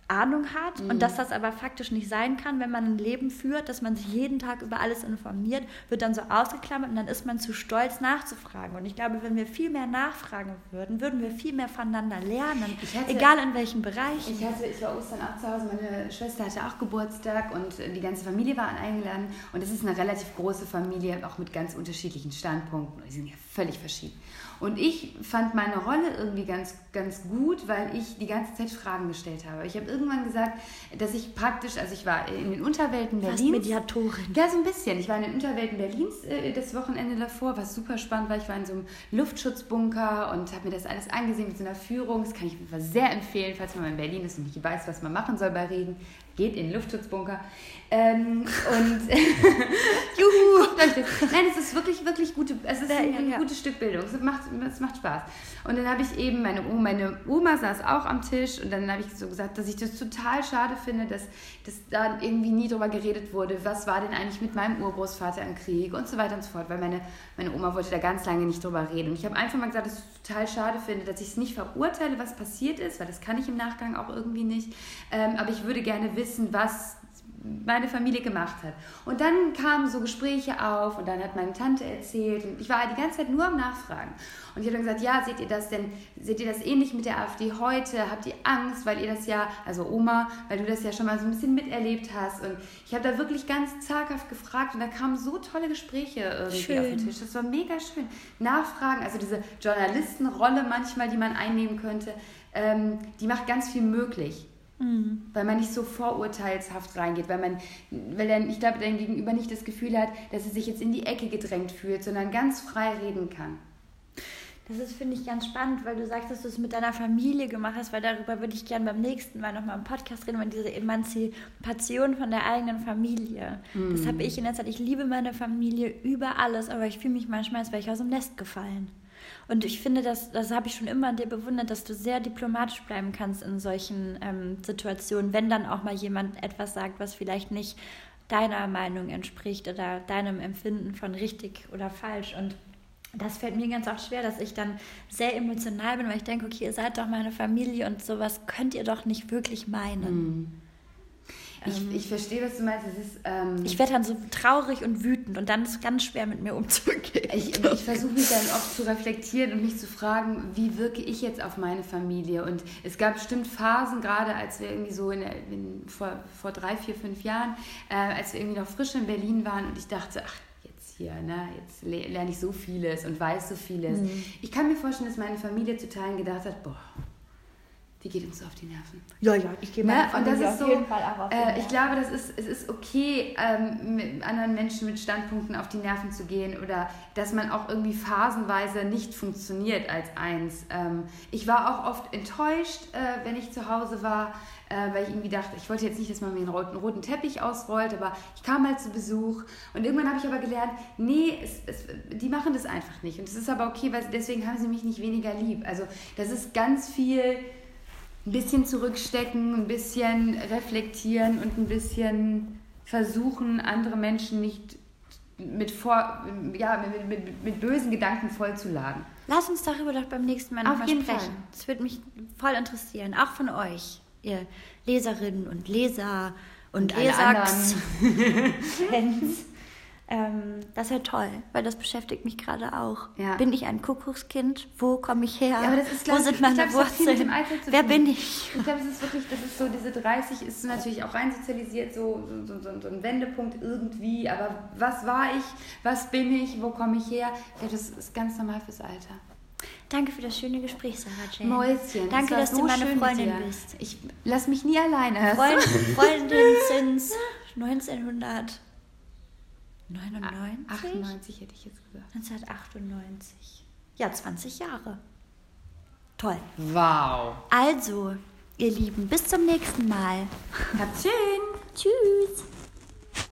S1: Ahnung hat mhm. und dass das aber faktisch nicht sein kann, wenn man ein Leben führt, dass man sich jeden Tag über alles informiert, wird dann so ausgeklammert und dann ist man zu stolz nachzufragen. Und ich glaube, wenn wir viel mehr nachfragen würden, würden wir viel mehr voneinander lernen, hatte, egal in welchem Bereich.
S2: Ich, hatte, ich war Ostern auch zu Hause, meine Schwester hatte auch Geburtstag und die ganze Familie war eingeladen und es ist eine relativ große Familie, auch mit ganz unterschiedlichen Standpunkten. Die sind ja völlig verschieden. Und ich fand meine Rolle irgendwie ganz, ganz gut, weil ich die ganze Zeit Fragen gestellt habe. Ich habe irgendwann gesagt, dass ich praktisch, also ich war in den Unterwelten Berlins. Fast
S1: Mediatorin.
S2: Ja, so ein bisschen. Ich war in den Unterwelten Berlins äh, das Wochenende davor, was super spannend war. Ich war in so einem Luftschutzbunker und habe mir das alles angesehen mit so einer Führung. Das kann ich sehr empfehlen, falls man in Berlin ist und nicht weiß, was man machen soll bei Regen. Geht in den Luftschutzbunker. Ähm, und Juhu! Nein, es ist wirklich, wirklich gute, es ist ein, ja. gutes Stück Bildung. Es macht, es macht Spaß. Und dann habe ich eben, meine Oma, meine Oma saß auch am Tisch und dann habe ich so gesagt, dass ich das total schade finde, dass, dass da irgendwie nie drüber geredet wurde, was war denn eigentlich mit meinem Urgroßvater im Krieg und so weiter und so fort, weil meine, meine Oma wollte da ganz lange nicht drüber reden. Und ich habe einfach mal gesagt, dass ich total schade finde, dass ich es nicht verurteile, was passiert ist, weil das kann ich im Nachgang auch irgendwie nicht. Ähm, aber ich würde gerne wissen, was meine Familie gemacht hat. Und dann kamen so Gespräche auf und dann hat meine Tante erzählt und ich war die ganze Zeit nur am Nachfragen. Und ich habe dann gesagt, ja, seht ihr das denn, seht ihr das ähnlich mit der AfD heute? Habt ihr Angst, weil ihr das ja, also Oma, weil du das ja schon mal so ein bisschen miterlebt hast. Und ich habe da wirklich ganz zaghaft gefragt und da kamen so tolle Gespräche irgendwie schön. auf den Tisch. Das war mega schön. Nachfragen, also diese Journalistenrolle manchmal, die man einnehmen könnte, ähm, die macht ganz viel möglich. Mhm. Weil man nicht so vorurteilshaft reingeht, weil man, weil dann, ich glaube, dein Gegenüber nicht das Gefühl hat, dass er sich jetzt in die Ecke gedrängt fühlt, sondern ganz frei reden kann.
S1: Das ist, finde ich, ganz spannend, weil du sagst, dass du es mit deiner Familie gemacht hast, weil darüber würde ich gerne beim nächsten Mal nochmal im Podcast reden, über diese Emanzipation von der eigenen Familie. Mhm. Das habe ich in der Zeit. Ich liebe meine Familie über alles, aber ich fühle mich manchmal, als wäre ich aus dem Nest gefallen. Und ich finde, das, das habe ich schon immer an dir bewundert, dass du sehr diplomatisch bleiben kannst in solchen ähm, Situationen, wenn dann auch mal jemand etwas sagt, was vielleicht nicht deiner Meinung entspricht oder deinem Empfinden von richtig oder falsch. Und das fällt mir ganz oft schwer, dass ich dann sehr emotional bin, weil ich denke, okay, ihr seid doch meine Familie und sowas könnt ihr doch nicht wirklich meinen. Mm.
S2: Ich, ähm, ich verstehe, was du meinst. Ist, ähm,
S1: ich werde dann so traurig und wütend und dann ist es ganz schwer, mit mir umzugehen.
S2: Ich, ich versuche mich dann oft zu reflektieren und mich zu fragen, wie wirke ich jetzt auf meine Familie? Und es gab bestimmt Phasen, gerade als wir irgendwie so in, in, vor, vor drei, vier, fünf Jahren, äh, als wir irgendwie noch frisch in Berlin waren und ich dachte, ach, jetzt hier, ne, jetzt lerne ich so vieles und weiß so vieles. Mhm. Ich kann mir vorstellen, dass meine Familie zu Teilen gedacht hat, boah, die geht uns so auf die Nerven.
S1: Ja, ja, ich gehe mal ne?
S2: Und das ist so, äh, ich glaube, das ist, es ist okay, ähm, mit anderen Menschen mit Standpunkten auf die Nerven zu gehen oder dass man auch irgendwie phasenweise nicht funktioniert als eins. Ähm, ich war auch oft enttäuscht, äh, wenn ich zu Hause war, äh, weil ich irgendwie dachte, ich wollte jetzt nicht, dass man mir einen roten, roten Teppich ausrollt, aber ich kam mal zu Besuch und irgendwann habe ich aber gelernt, nee, es, es, die machen das einfach nicht. Und es ist aber okay, weil deswegen haben sie mich nicht weniger lieb. Also das ist ganz viel ein bisschen zurückstecken, ein bisschen reflektieren und ein bisschen versuchen, andere Menschen nicht mit, vor, ja, mit, mit, mit bösen Gedanken vollzuladen.
S1: Lass uns darüber doch beim nächsten Mal nochmal sprechen. Fall. Das würde mich voll interessieren, auch von euch, ihr Leserinnen und Leser und, und Lesers, Fans. Ähm, das ist ja toll, weil das beschäftigt mich gerade auch. Ja. Bin ich ein Kuckuckskind? Wo komme ich her? Ja, ist, Wo sind meine glaub, Wurzeln? Wer bin ich?
S2: Ich glaube, es ist wirklich, das ist so, diese 30 ist natürlich auch rein sozialisiert, so, so, so, so ein Wendepunkt irgendwie. Aber was war ich? Was bin ich? Wo komme ich her? Ich glaube, das ist ganz normal fürs Alter.
S1: Danke für das schöne Gespräch, Sarah Jane.
S2: Mäuschen.
S1: Danke, dass so du meine Freundin bist.
S2: Ich lass mich nie alleine.
S1: Freund, Freundin sind 1900. 99?
S2: 98 hätte ich jetzt gesagt.
S1: 1998. Ja, 20 Jahre. Toll.
S2: Wow.
S1: Also, ihr Lieben, bis zum nächsten Mal.
S2: Habt's schön.
S1: Tschüss.